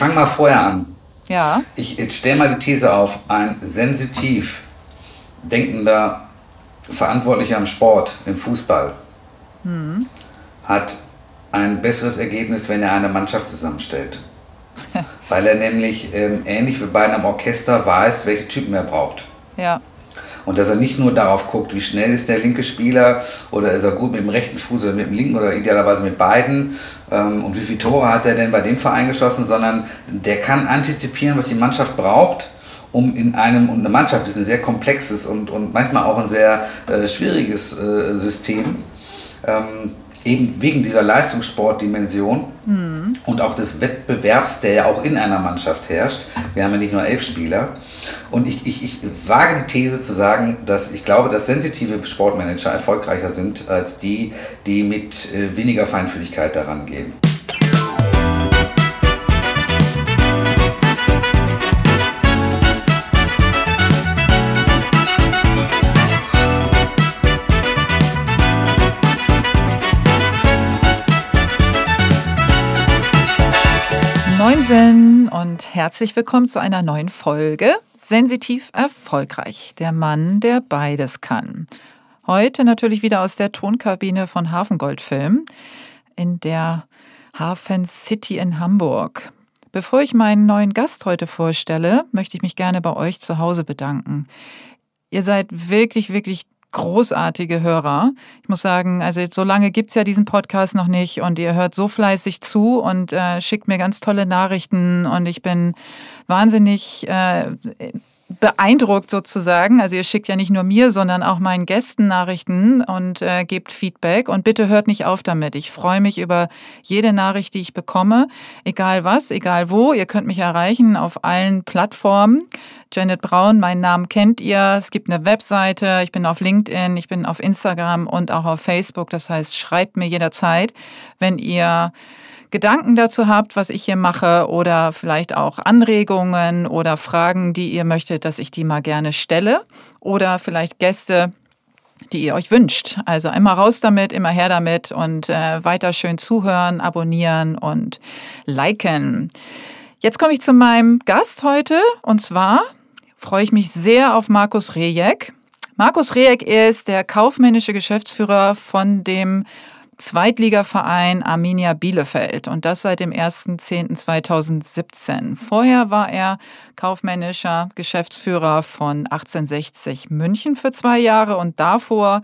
fange mal vorher an. Ja. Ich stelle mal die These auf, ein sensitiv denkender Verantwortlicher im Sport, im Fußball, hm. hat ein besseres Ergebnis, wenn er eine Mannschaft zusammenstellt. Weil er nämlich ähm, ähnlich wie bei einem Orchester weiß, welche Typen er braucht. Ja. Und dass er nicht nur darauf guckt, wie schnell ist der linke Spieler oder ist er gut mit dem rechten Fuß oder mit dem linken oder idealerweise mit beiden ähm, und wie viele Tore hat er denn bei dem Verein geschossen, sondern der kann antizipieren, was die Mannschaft braucht um in einem, und eine Mannschaft ist ein sehr komplexes und, und manchmal auch ein sehr äh, schwieriges äh, System, ähm, eben wegen dieser Leistungssportdimension mhm. und auch des Wettbewerbs, der ja auch in einer Mannschaft herrscht. Wir haben ja nicht nur elf Spieler. Und ich, ich, ich wage die These zu sagen, dass ich glaube, dass sensitive Sportmanager erfolgreicher sind als die, die mit äh, weniger Feinfühligkeit daran gehen. Moinsen und herzlich willkommen zu einer neuen Folge Sensitiv erfolgreich. Der Mann, der beides kann. Heute natürlich wieder aus der Tonkabine von Hafengoldfilm in der Hafen City in Hamburg. Bevor ich meinen neuen Gast heute vorstelle, möchte ich mich gerne bei euch zu Hause bedanken. Ihr seid wirklich, wirklich großartige Hörer. Ich muss sagen, also so lange gibt es ja diesen Podcast noch nicht und ihr hört so fleißig zu und äh, schickt mir ganz tolle Nachrichten und ich bin wahnsinnig äh, beeindruckt sozusagen. Also ihr schickt ja nicht nur mir, sondern auch meinen Gästen Nachrichten und äh, gebt Feedback. Und bitte hört nicht auf damit. Ich freue mich über jede Nachricht, die ich bekomme, egal was, egal wo. Ihr könnt mich erreichen auf allen Plattformen. Janet Braun, meinen Namen kennt ihr. Es gibt eine Webseite. Ich bin auf LinkedIn, ich bin auf Instagram und auch auf Facebook. Das heißt, schreibt mir jederzeit, wenn ihr Gedanken dazu habt, was ich hier mache oder vielleicht auch Anregungen oder Fragen, die ihr möchtet, dass ich die mal gerne stelle oder vielleicht Gäste, die ihr euch wünscht. Also immer raus damit, immer her damit und äh, weiter schön zuhören, abonnieren und liken. Jetzt komme ich zu meinem Gast heute und zwar freue ich mich sehr auf Markus Rejek. Markus Rejek ist der kaufmännische Geschäftsführer von dem Zweitligaverein Arminia Bielefeld und das seit dem 1.10.2017. Vorher war er kaufmännischer Geschäftsführer von 1860 München für zwei Jahre und davor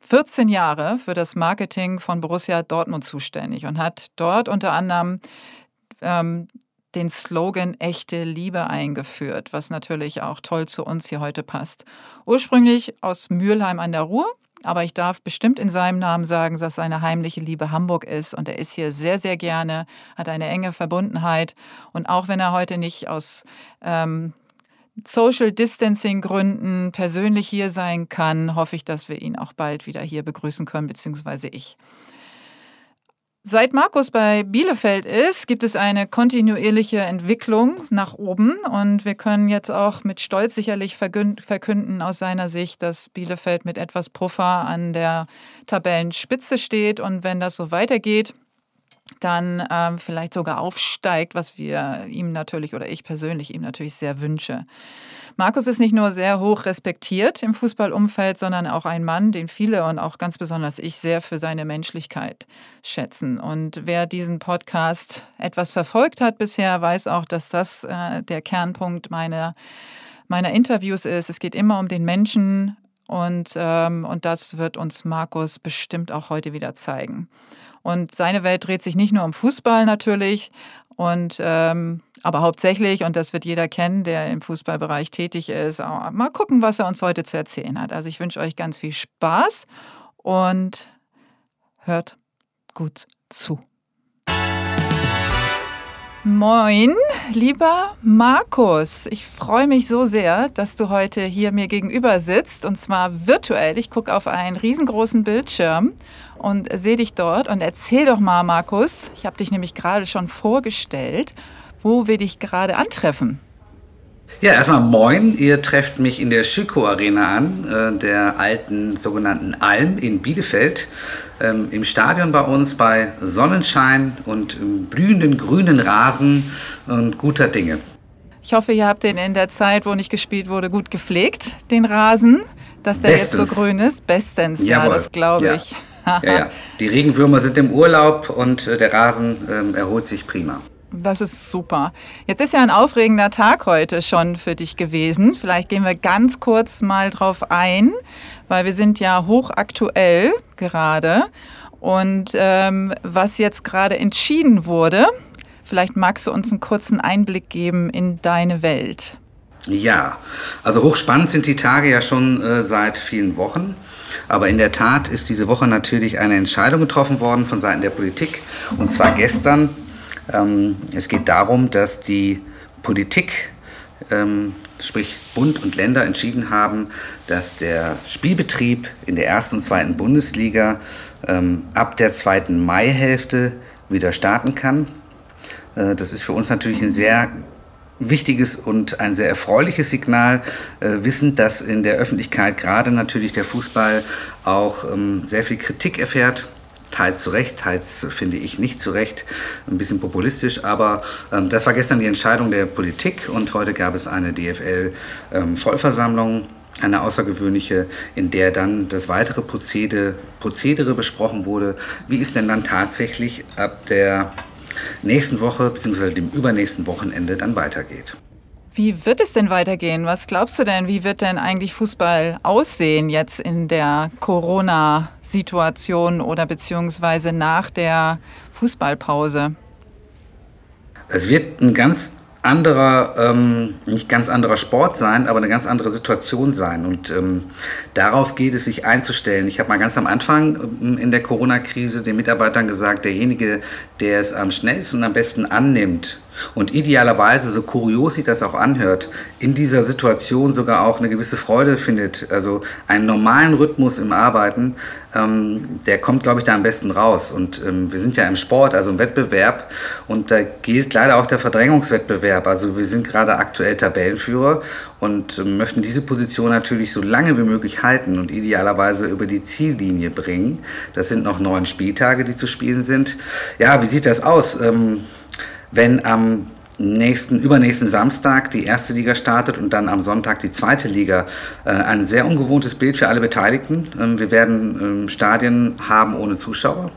14 Jahre für das Marketing von Borussia Dortmund zuständig und hat dort unter anderem ähm, den Slogan echte Liebe eingeführt, was natürlich auch toll zu uns hier heute passt. Ursprünglich aus Mülheim an der Ruhr, aber ich darf bestimmt in seinem Namen sagen, dass seine heimliche Liebe Hamburg ist. Und er ist hier sehr, sehr gerne, hat eine enge Verbundenheit. Und auch wenn er heute nicht aus ähm, Social Distancing Gründen persönlich hier sein kann, hoffe ich, dass wir ihn auch bald wieder hier begrüßen können, beziehungsweise ich. Seit Markus bei Bielefeld ist, gibt es eine kontinuierliche Entwicklung nach oben und wir können jetzt auch mit Stolz sicherlich verkünden aus seiner Sicht, dass Bielefeld mit etwas Puffer an der Tabellenspitze steht und wenn das so weitergeht, dann ähm, vielleicht sogar aufsteigt, was wir ihm natürlich oder ich persönlich ihm natürlich sehr wünsche. Markus ist nicht nur sehr hoch respektiert im Fußballumfeld, sondern auch ein Mann, den viele und auch ganz besonders ich sehr für seine Menschlichkeit schätzen. Und wer diesen Podcast etwas verfolgt hat bisher, weiß auch, dass das äh, der Kernpunkt meiner, meiner Interviews ist. Es geht immer um den Menschen und, ähm, und das wird uns Markus bestimmt auch heute wieder zeigen. Und seine Welt dreht sich nicht nur um Fußball natürlich, und ähm, aber hauptsächlich, und das wird jeder kennen, der im Fußballbereich tätig ist, mal gucken, was er uns heute zu erzählen hat. Also ich wünsche euch ganz viel Spaß und hört gut zu. Moin, lieber Markus. Ich freue mich so sehr, dass du heute hier mir gegenüber sitzt und zwar virtuell. Ich gucke auf einen riesengroßen Bildschirm und sehe dich dort. Und erzähl doch mal, Markus, ich habe dich nämlich gerade schon vorgestellt, wo wir dich gerade antreffen. Ja, erstmal moin. Ihr trefft mich in der Schüko Arena an, äh, der alten sogenannten Alm in Bielefeld. Ähm, Im Stadion bei uns bei Sonnenschein und blühenden grünen Rasen und guter Dinge. Ich hoffe, ihr habt den in der Zeit, wo nicht gespielt wurde, gut gepflegt, den Rasen, dass der Bestens. jetzt so grün ist. Bestens, Jawohl. ja, das glaube ja. ich. ja, ja. Die Regenwürmer sind im Urlaub und äh, der Rasen ähm, erholt sich prima. Das ist super. Jetzt ist ja ein aufregender Tag heute schon für dich gewesen. Vielleicht gehen wir ganz kurz mal drauf ein, weil wir sind ja hochaktuell gerade. Und ähm, was jetzt gerade entschieden wurde, vielleicht magst du uns einen kurzen Einblick geben in deine Welt. Ja, also hochspannend sind die Tage ja schon äh, seit vielen Wochen. Aber in der Tat ist diese Woche natürlich eine Entscheidung getroffen worden von Seiten der Politik. Und zwar gestern es geht darum, dass die Politik, ähm, sprich Bund und Länder, entschieden haben, dass der Spielbetrieb in der ersten und zweiten Bundesliga ähm, ab der zweiten Maihälfte wieder starten kann. Äh, das ist für uns natürlich ein sehr wichtiges und ein sehr erfreuliches Signal, äh, wissend, dass in der Öffentlichkeit gerade natürlich der Fußball auch ähm, sehr viel Kritik erfährt teils zu Recht, teils finde ich nicht zu Recht, ein bisschen populistisch, aber ähm, das war gestern die Entscheidung der Politik und heute gab es eine DFL-Vollversammlung. Ähm, eine außergewöhnliche, in der dann das weitere Prozede, Prozedere besprochen wurde. Wie ist denn dann tatsächlich ab der nächsten Woche bzw. dem übernächsten Wochenende dann weitergeht? Wie wird es denn weitergehen? Was glaubst du denn? Wie wird denn eigentlich Fußball aussehen jetzt in der Corona-Situation oder beziehungsweise nach der Fußballpause? Es wird ein ganz anderer, ähm, nicht ganz anderer Sport sein, aber eine ganz andere Situation sein. Und ähm, darauf geht es sich einzustellen. Ich habe mal ganz am Anfang ähm, in der Corona-Krise den Mitarbeitern gesagt, derjenige, der es am schnellsten und am besten annimmt, und idealerweise, so kurios sich das auch anhört, in dieser Situation sogar auch eine gewisse Freude findet, also einen normalen Rhythmus im Arbeiten, ähm, der kommt, glaube ich, da am besten raus. Und ähm, wir sind ja im Sport, also im Wettbewerb, und da gilt leider auch der Verdrängungswettbewerb. Also wir sind gerade aktuell Tabellenführer und äh, möchten diese Position natürlich so lange wie möglich halten und idealerweise über die Ziellinie bringen. Das sind noch neun Spieltage, die zu spielen sind. Ja, wie sieht das aus? Wenn am nächsten, übernächsten Samstag die erste Liga startet und dann am Sonntag die zweite Liga. Äh, ein sehr ungewohntes Bild für alle Beteiligten. Ähm, wir werden ähm, Stadien haben ohne Zuschauer.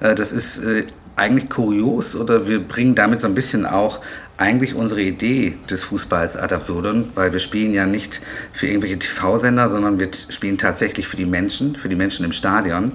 Äh, das ist äh, eigentlich kurios oder wir bringen damit so ein bisschen auch eigentlich unsere Idee des Fußballs ad absurdum, weil wir spielen ja nicht für irgendwelche TV-Sender, sondern wir spielen tatsächlich für die Menschen, für die Menschen im Stadion.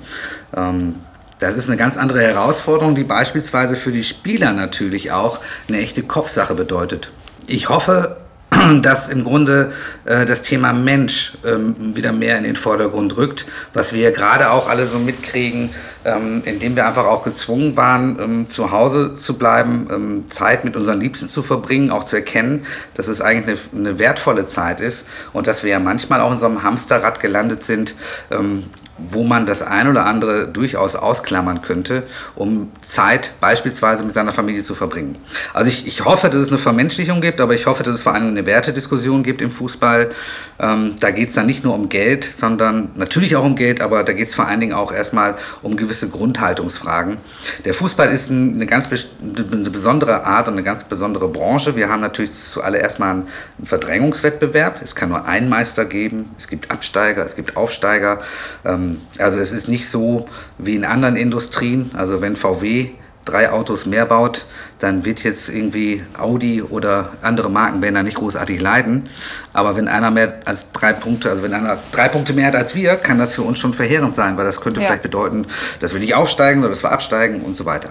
Ähm, das ist eine ganz andere Herausforderung, die beispielsweise für die Spieler natürlich auch eine echte Kopfsache bedeutet. Ich hoffe, dass im Grunde äh, das Thema Mensch ähm, wieder mehr in den Vordergrund rückt, was wir gerade auch alle so mitkriegen, ähm, indem wir einfach auch gezwungen waren, ähm, zu Hause zu bleiben, ähm, Zeit mit unseren Liebsten zu verbringen, auch zu erkennen, dass es eigentlich eine, eine, wertvolle Zeit ist und dass wir ja manchmal auch in so einem Hamsterrad gelandet sind, ähm, wo man das ein oder andere durchaus ausklammern könnte, um Zeit beispielsweise mit seiner Familie zu verbringen. Also ich, ich hoffe, dass es eine Vermenschlichung gibt, aber ich hoffe, dass es vor allem eine Wertediskussion gibt im Fußball. Ähm, da geht es dann nicht nur um Geld, sondern natürlich auch um Geld, aber da geht es vor allen Dingen auch erstmal um gewisse Grundhaltungsfragen. Der Fußball ist eine ganz eine besondere Art und eine ganz besondere Branche. Wir haben natürlich zuallererst mal einen Verdrängungswettbewerb. Es kann nur einen Meister geben. Es gibt Absteiger, es gibt Aufsteiger. Ähm, also es ist nicht so wie in anderen Industrien. Also wenn VW drei Autos mehr baut, dann wird jetzt irgendwie Audi oder andere Marken werden da nicht großartig leiden. Aber wenn einer mehr als drei Punkte, also wenn einer drei Punkte mehr hat als wir, kann das für uns schon verheerend sein, weil das könnte ja. vielleicht bedeuten, dass wir nicht aufsteigen oder dass wir absteigen und so weiter.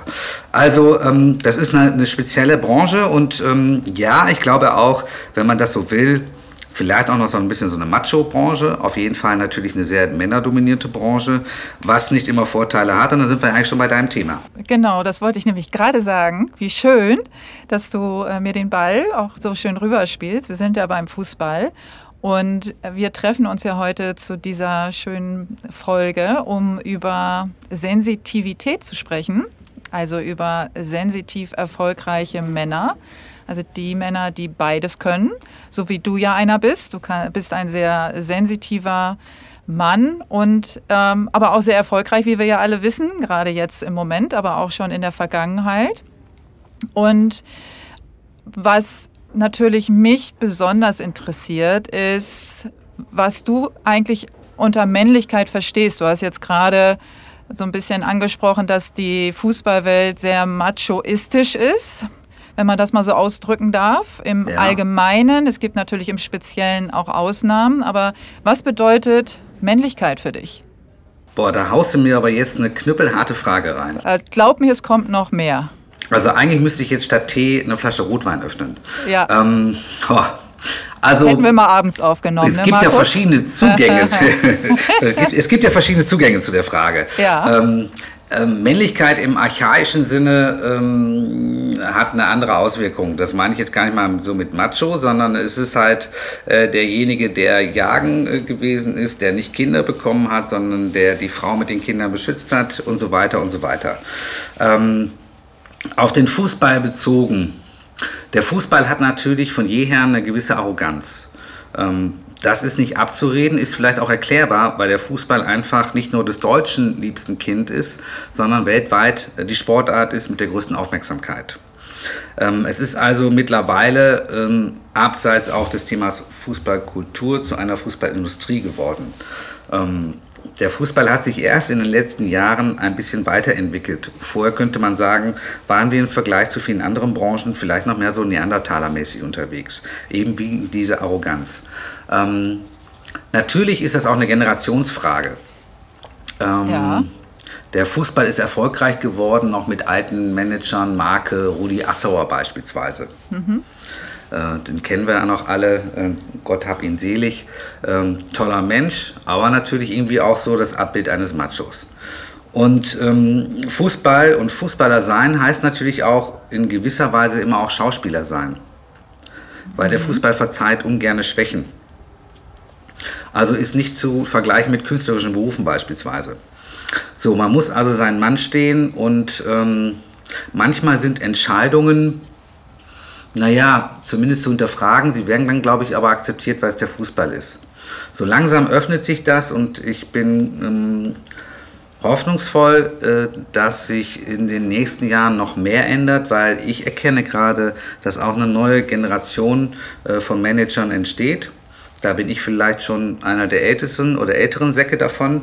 Also ähm, das ist eine, eine, spezielle Branche und ähm, ja, ich glaube auch, wenn man das so will, Vielleicht auch noch so ein bisschen so eine Macho-Branche. Auf jeden Fall natürlich eine sehr männerdominierte Branche, was nicht immer Vorteile hat. Und dann sind wir eigentlich schon bei deinem Thema. Genau, das wollte ich nämlich gerade sagen. Wie schön, dass du äh, mir den Ball auch so schön rüberspielst. Wir sind ja beim Fußball. Und wir treffen uns ja heute zu dieser schönen Folge, um über Sensitivität zu sprechen, also über sensitiv erfolgreiche Männer Also die Männer, die beides können, so wie du ja einer bist. Du kann, bist ein sehr sensitiver Mann und ähm, aber auch sehr erfolgreich, wie wir ja alle wissen, gerade jetzt im Moment, aber auch schon in der Vergangenheit. Und was natürlich mich besonders interessiert, ist, was du eigentlich unter Männlichkeit verstehst. Du hast jetzt gerade so ein bisschen angesprochen, dass die Fußballwelt sehr machoistisch ist, wenn man das mal so ausdrücken darf. Im ja. Allgemeinen, es gibt natürlich im Speziellen auch Ausnahmen, aber was bedeutet Männlichkeit für dich? Boah, da haust du mir aber jetzt eine knüppelharte Frage rein. Äh, glaub mir, es kommt noch mehr. Also eigentlich müsste ich jetzt statt Tee eine Flasche Rotwein öffnen. Ja. Ähm, oh. Also, Hätten wir mal abends aufgenommen. Es ne, gibt Markus? ja verschiedene Zugänge. es gibt ja verschiedene Zugänge zu der Frage. Ja. Ähm, ähm, Männlichkeit im archaischen Sinne ähm, hat eine andere Auswirkung. Das meine ich jetzt gar nicht mal so mit Macho, sondern es ist halt äh, derjenige, der jagen äh, gewesen ist, der nicht Kinder bekommen hat, sondern der die Frau mit den Kindern beschützt hat und so weiter und so weiter. Ähm, auf den Fußball bezogen. Der Fußball hat natürlich von jeher eine gewisse Arroganz. Ähm, das ist nicht abzureden, ist vielleicht auch erklärbar, weil der Fußball einfach nicht nur des Deutschen liebsten Kind ist, sondern weltweit die Sportart ist mit der größten Aufmerksamkeit. Ähm, es ist also mittlerweile ähm, abseits auch des Themas Fußballkultur zu einer Fußballindustrie geworden. Ähm, der Fußball hat sich erst in den letzten Jahren ein bisschen weiterentwickelt. Vorher könnte man sagen, waren wir im Vergleich zu vielen anderen Branchen vielleicht noch mehr so Neandertalermäßig unterwegs. Eben wie diese Arroganz. Ähm, natürlich ist das auch eine Generationsfrage. Ähm, ja. Der Fußball ist erfolgreich geworden, noch mit alten Managern, Marke Rudi Assauer beispielsweise. Mhm. Äh, den kennen wir ja noch alle, äh, Gott hab ihn selig. Ähm, toller Mensch, aber natürlich irgendwie auch so das Abbild eines Machos. Und ähm, Fußball und Fußballer sein heißt natürlich auch in gewisser Weise immer auch Schauspieler sein. Weil der mhm. Fußball verzeiht ungerne Schwächen. Also ist nicht zu vergleichen mit künstlerischen Berufen beispielsweise. So, man muss also seinen Mann stehen und ähm, manchmal sind Entscheidungen naja, zumindest zu hinterfragen. Sie werden dann, glaube ich, aber akzeptiert, weil es der Fußball ist. So langsam öffnet sich das und ich bin ähm, hoffnungsvoll, äh, dass sich in den nächsten Jahren noch mehr ändert, weil ich erkenne gerade, dass auch eine neue Generation äh, von Managern entsteht. Da bin ich vielleicht schon einer der ältesten oder älteren Säcke davon.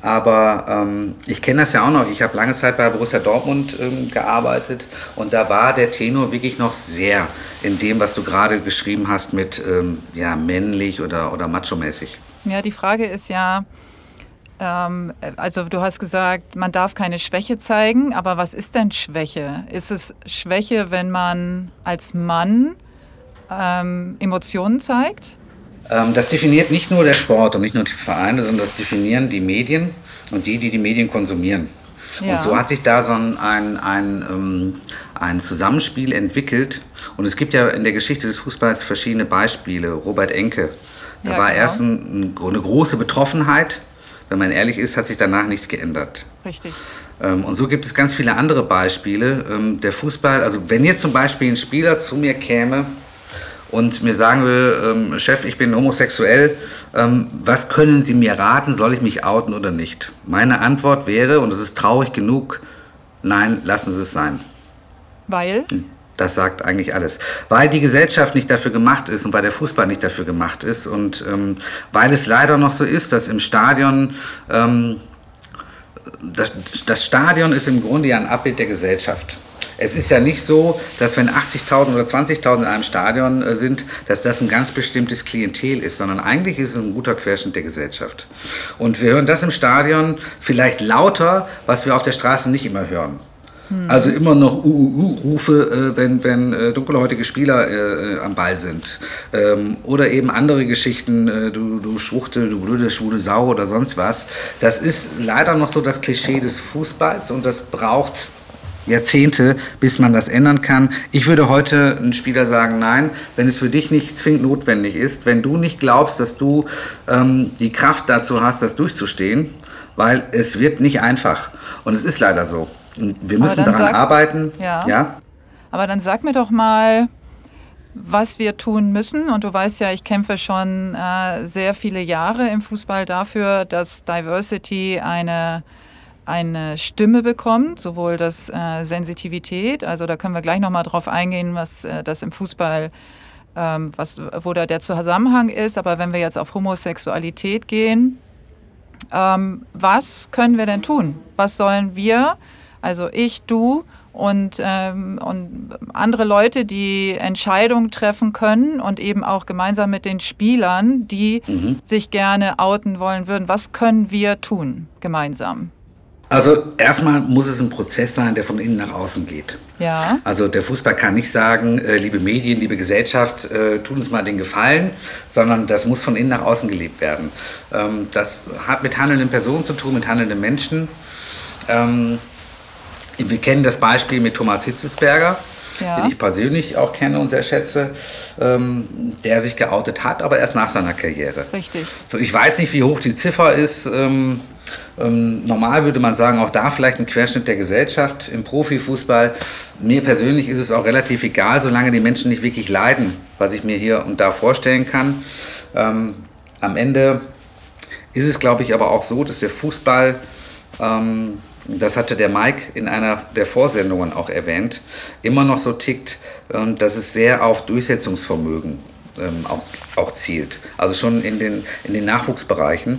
Aber ähm, ich kenne das ja auch noch. Ich habe lange Zeit bei Borussia Dortmund ähm, gearbeitet und da war der Tenor wirklich noch sehr in dem, was du gerade geschrieben hast mit ähm, ja, männlich oder, oder macho-mäßig. Ja, die Frage ist ja, ähm, also du hast gesagt, man darf keine Schwäche zeigen, aber was ist denn Schwäche? Ist es Schwäche, wenn man als Mann ähm, Emotionen zeigt? Ähm, das definiert nicht nur der Sport und nicht nur die Vereine, sondern das definieren die Medien und die, die die Medien konsumieren. Ja. Und so hat sich da so ein, ein, ein, ähm, ein Zusammenspiel entwickelt. Und es gibt ja in der Geschichte des Fußballs verschiedene Beispiele. Robert Enke, da ja, war genau. erst ein, eine große Betroffenheit. Wenn man ehrlich ist, hat sich danach nichts geändert. Richtig. Ähm, und so gibt es ganz viele andere Beispiele. Der Fußball, also wenn jetzt zum Beispiel ein Spieler zu mir käme und mir sagen will, ähm, Chef, ich bin homosexuell, ähm, was können Sie mir raten, soll ich mich outen oder nicht? Meine Antwort wäre, und es ist traurig genug, nein, lassen Sie es sein. Weil? Hm, das sagt eigentlich alles. Weil die Gesellschaft nicht dafür gemacht ist und weil der Fußball nicht dafür gemacht ist und ähm, weil es leider noch so ist, dass im Stadion ähm, das, das Stadion ist im Grunde ja ein Abbild der Gesellschaft. Es ist ja nicht so, dass wenn 80.000 oder 20.000 in einem Stadion äh, sind, dass das ein ganz bestimmtes Klientel ist, sondern eigentlich ist es ein guter Querschnitt der Gesellschaft. Und wir hören das im Stadion vielleicht lauter, was wir auf der Straße nicht immer hören. Hm. Also immer noch UUU-Rufe, äh, wenn, wenn äh, dunkelhäutige Spieler am Ball sind. Ähm, oder eben andere Geschichten, du, du Schwuchtel, du blöde, schwule Sau oder sonst was. Das ist leider noch so das Klischee des Fußballs und das braucht Jahrzehnte, bis man das ändern kann. Ich würde heute einem Spieler sagen, nein, wenn es für dich nicht zwingend notwendig ist, wenn du nicht glaubst, dass du ähm, die Kraft dazu hast, das durchzustehen, weil es wird nicht einfach. Und es ist leider so. Und wir müssen daran sag, arbeiten. Ja. ja. Aber dann sag mir doch mal, was wir tun müssen. Und du weißt ja, ich kämpfe schon äh, sehr viele Jahre im Fußball dafür, dass Diversity eine, eine Stimme bekommt, sowohl das äh, Sensitivität, also da können wir gleich nochmal drauf eingehen, was äh, das im Fußball ähm, was, wo da der Zusammenhang ist. Aber wenn wir jetzt auf Homosexualität gehen, ähm, was können wir denn tun? Was sollen wir, also ich, du und, ähm, und andere Leute, die Entscheidungen treffen können und eben auch gemeinsam mit den Spielern, die mhm. sich gerne outen wollen würden, was können wir tun gemeinsam? Also erstmal muss es ein Prozess sein, der von innen nach außen geht. Ja. Also der Fußball kann nicht sagen, äh, liebe Medien, liebe Gesellschaft, äh, tun uns mal den Gefallen, sondern das muss von innen nach außen gelebt werden. Ähm, das hat mit handelnden Personen zu tun, mit handelnden Menschen. Ähm, wir kennen das Beispiel mit Thomas Hitzelsberger ja. den ich persönlich auch kenne und sehr schätze, ähm, der sich geoutet hat, aber erst nach seiner Karriere. Richtig. So, ich weiß nicht, wie hoch die Ziffer ist. Ähm, ähm, normal würde man sagen, auch da vielleicht ein Querschnitt der Gesellschaft im Profifußball. Mir persönlich ist es auch relativ egal, solange die Menschen nicht wirklich leiden, was ich mir hier und da vorstellen kann. Ähm, am Ende ist es, glaube ich, aber auch so, dass der Fußball ähm, das hatte der Mike in einer der Vorsendungen auch erwähnt, immer noch so tickt, ähm, dass es sehr auf Durchsetzungsvermögen ähm, auch, auch zielt. Also schon in den, in den Nachwuchsbereichen.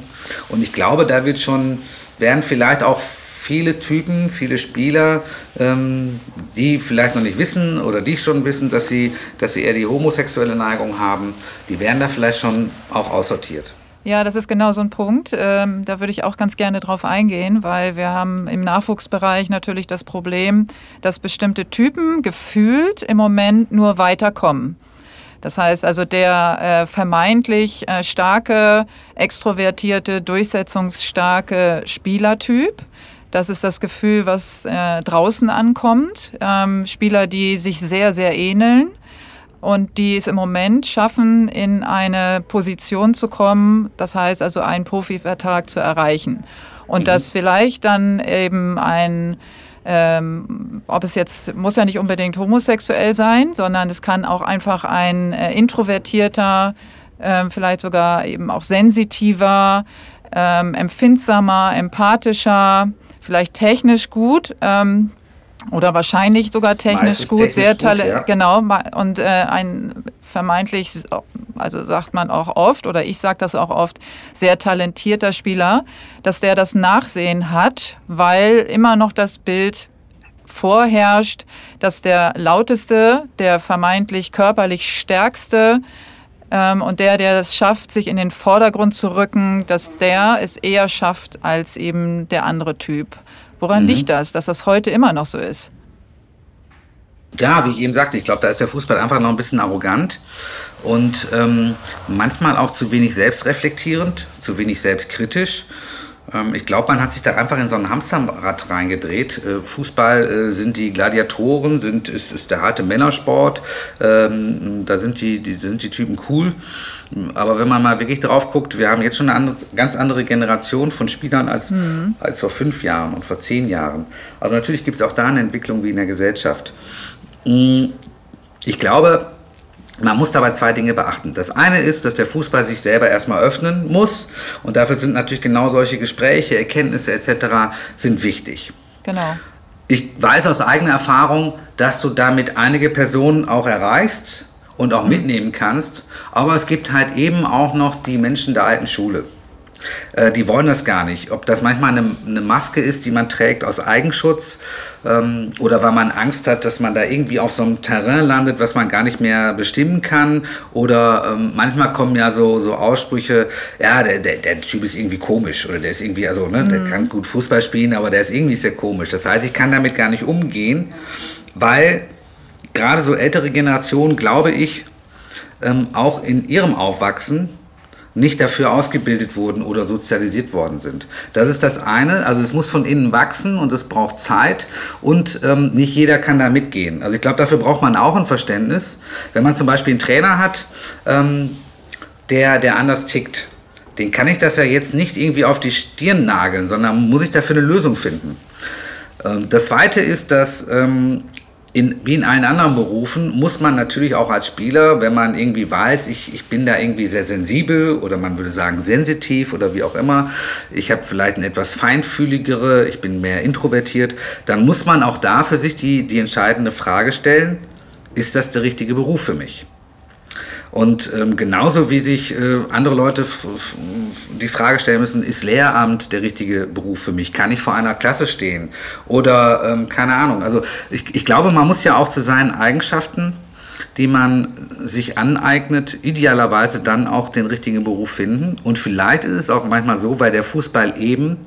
Und ich glaube, da wird schon, werden vielleicht auch viele Typen, viele Spieler, ähm, die vielleicht noch nicht wissen oder die schon wissen, dass sie, dass sie eher die homosexuelle Neigung haben, die werden da vielleicht schon auch aussortiert. Ja, das ist genau so ein Punkt. Ähm, da würde ich auch ganz gerne drauf eingehen, weil wir haben im Nachwuchsbereich natürlich das Problem, dass bestimmte Typen gefühlt im Moment nur weiterkommen. Das heißt also, der äh, vermeintlich äh, starke, extrovertierte, durchsetzungsstarke Spielertyp, das ist das Gefühl, was äh, draußen ankommt. Ähm, Spieler, die sich sehr, sehr ähneln und die es im Moment schaffen, in eine Position zu kommen, das heißt also einen Profivertrag zu erreichen. Und mhm. dass vielleicht dann eben ein, ähm, ob es jetzt, muss ja nicht unbedingt homosexuell sein, sondern es kann auch einfach ein äh, introvertierter, äh, vielleicht sogar eben auch sensitiver, äh, empfindsamer, empathischer, vielleicht technisch gut, ähm, oder wahrscheinlich sogar technisch gut, technisch sehr talentiert, ja. genau. Und äh, ein vermeintlich, also sagt man auch oft, oder ich sage das auch oft, sehr talentierter Spieler, dass der das Nachsehen hat, weil immer noch das Bild vorherrscht, dass der lauteste, der vermeintlich körperlich stärkste ähm, und der, der es schafft, sich in den Vordergrund zu rücken, dass der es eher schafft als eben der andere Typ. Woran mhm. liegt das, dass das heute immer noch so ist? Ja, wie ich eben sagte, ich glaube, da ist der Fußball einfach noch ein bisschen arrogant und ähm, manchmal auch zu wenig selbstreflektierend, zu wenig selbstkritisch. Ähm, ich glaube, man hat sich da einfach in so ein Hamsterrad reingedreht. Äh, Fußball äh, sind die Gladiatoren, sind, ist, ist der harte Männersport. Ähm, da sind die, die, sind die Typen cool. Aber wenn man mal wirklich drauf guckt, wir haben jetzt schon eine andere, ganz andere Generation von Spielern als, mhm. als vor fünf Jahren und vor zehn Jahren. Also natürlich gibt es auch da eine Entwicklung wie in der Gesellschaft. Mm, ich glaube, man muss dabei zwei Dinge beachten. Das eine ist, dass der Fußball sich selber erstmal öffnen muss und dafür sind natürlich genau solche Gespräche, Erkenntnisse etc. sind wichtig. Genau. Ich weiß aus eigener Erfahrung, dass du damit einige Personen auch erreichst und auch mitnehmen kannst, aber es gibt halt eben auch noch die Menschen der alten Schule. Äh, die wollen das gar nicht. Ob das manchmal eine, eine Maske ist, die man trägt aus Eigenschutz ähm, oder weil man Angst hat, dass man da irgendwie auf so einem Terrain landet, was man gar nicht mehr bestimmen kann. Oder ähm, manchmal kommen ja so, so Aussprüche, ja, der, der, der Typ ist irgendwie komisch oder der ist irgendwie, also ne, mhm. der kann gut Fußball spielen, aber der ist irgendwie sehr komisch. Das heißt, ich kann damit gar nicht umgehen, weil gerade so ältere Generationen, glaube ich, ähm, auch in ihrem Aufwachsen nicht dafür ausgebildet wurden oder sozialisiert worden sind. Das ist das eine. Also es muss von innen wachsen und es braucht Zeit und ähm, nicht jeder kann da mitgehen. Also ich glaube, dafür braucht man auch ein Verständnis. Wenn man zum Beispiel einen Trainer hat, ähm, der, der anders tickt, den kann ich das ja jetzt nicht irgendwie auf die Stirn nageln, sondern muss ich dafür eine Lösung finden. Ähm, das zweite ist, dass ähm, in, wie in allen anderen Berufen muss man natürlich auch als Spieler, wenn man irgendwie weiß, ich, ich bin da irgendwie sehr sensibel oder man würde sagen sensitiv oder wie auch immer, ich habe vielleicht eine etwas feinfühligere, ich bin mehr introvertiert, dann muss man auch da für sich die, die entscheidende Frage stellen, ist das der richtige Beruf für mich? Und ähm, genauso wie sich äh, andere Leute die Frage stellen müssen, ist Lehramt der richtige Beruf für mich? Kann ich vor einer Klasse stehen? Oder ähm, keine Ahnung. Also ich, ich glaube, man muss ja auch zu seinen Eigenschaften, die man sich aneignet, idealerweise dann auch den richtigen Beruf finden. Und vielleicht ist es auch manchmal so, weil der Fußball eben,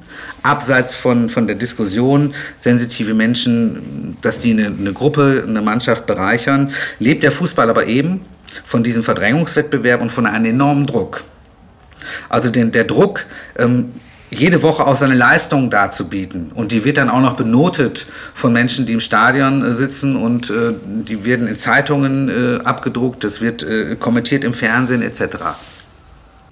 abseits von, von der Diskussion, sensitive Menschen, dass die eine, eine Gruppe, eine Mannschaft bereichern, lebt der Fußball aber eben von diesem Verdrängungswettbewerb und von einem enormen Druck. Also den, der Druck, ähm, jede Woche auch seine Leistung darzubieten. Und die wird dann auch noch benotet von Menschen, die im Stadion äh, sitzen und äh, die werden in Zeitungen äh, abgedruckt, das wird äh, kommentiert im Fernsehen etc.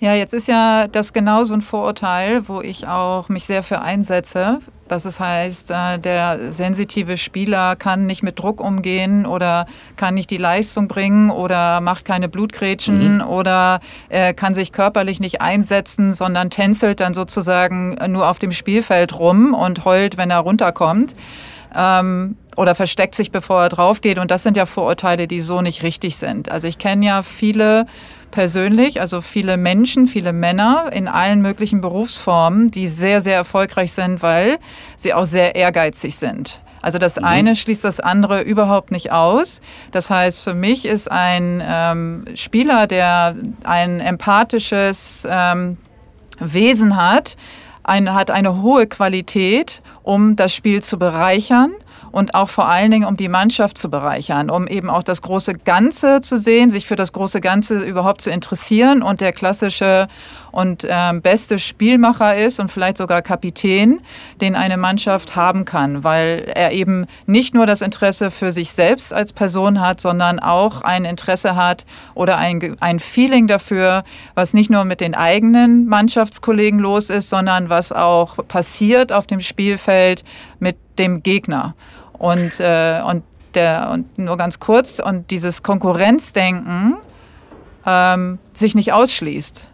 Ja, jetzt ist ja das genau so ein Vorurteil, wo ich auch mich sehr für einsetze. Dass es heißt, äh, der sensitive Spieler kann nicht mit Druck umgehen oder kann nicht die Leistung bringen oder macht keine Blutgrätschen mhm. oder äh, kann sich körperlich nicht einsetzen, sondern tänzelt dann sozusagen nur auf dem Spielfeld rum und heult, wenn er runterkommt. Ähm, oder versteckt sich, bevor er drauf geht. Und das sind ja Vorurteile, die so nicht richtig sind. Also ich kenne ja viele persönlich, also viele Menschen, viele Männer in allen möglichen Berufsformen, die sehr, sehr erfolgreich sind, weil sie auch sehr ehrgeizig sind. Also das mhm. eine schließt das andere überhaupt nicht aus. Das heißt, für mich ist ein ähm, Spieler, der ein empathisches ähm, Wesen hat, ein, hat eine hohe Qualität, um das Spiel zu bereichern und auch vor allen Dingen, um die Mannschaft zu bereichern, um eben auch das große Ganze zu sehen, sich für das große Ganze überhaupt zu interessieren und der klassische und äh, beste Spielmacher ist und vielleicht sogar Kapitän, den eine Mannschaft haben kann, weil er eben nicht nur das Interesse für sich selbst als Person hat, sondern auch ein Interesse hat oder ein, ein Feeling dafür, was nicht nur mit den eigenen Mannschaftskollegen los ist, sondern was auch passiert auf dem Spielfeld mit dem Gegner. Und, äh, und, der, und nur ganz kurz, und dieses Konkurrenzdenken ähm, sich nicht ausschließt.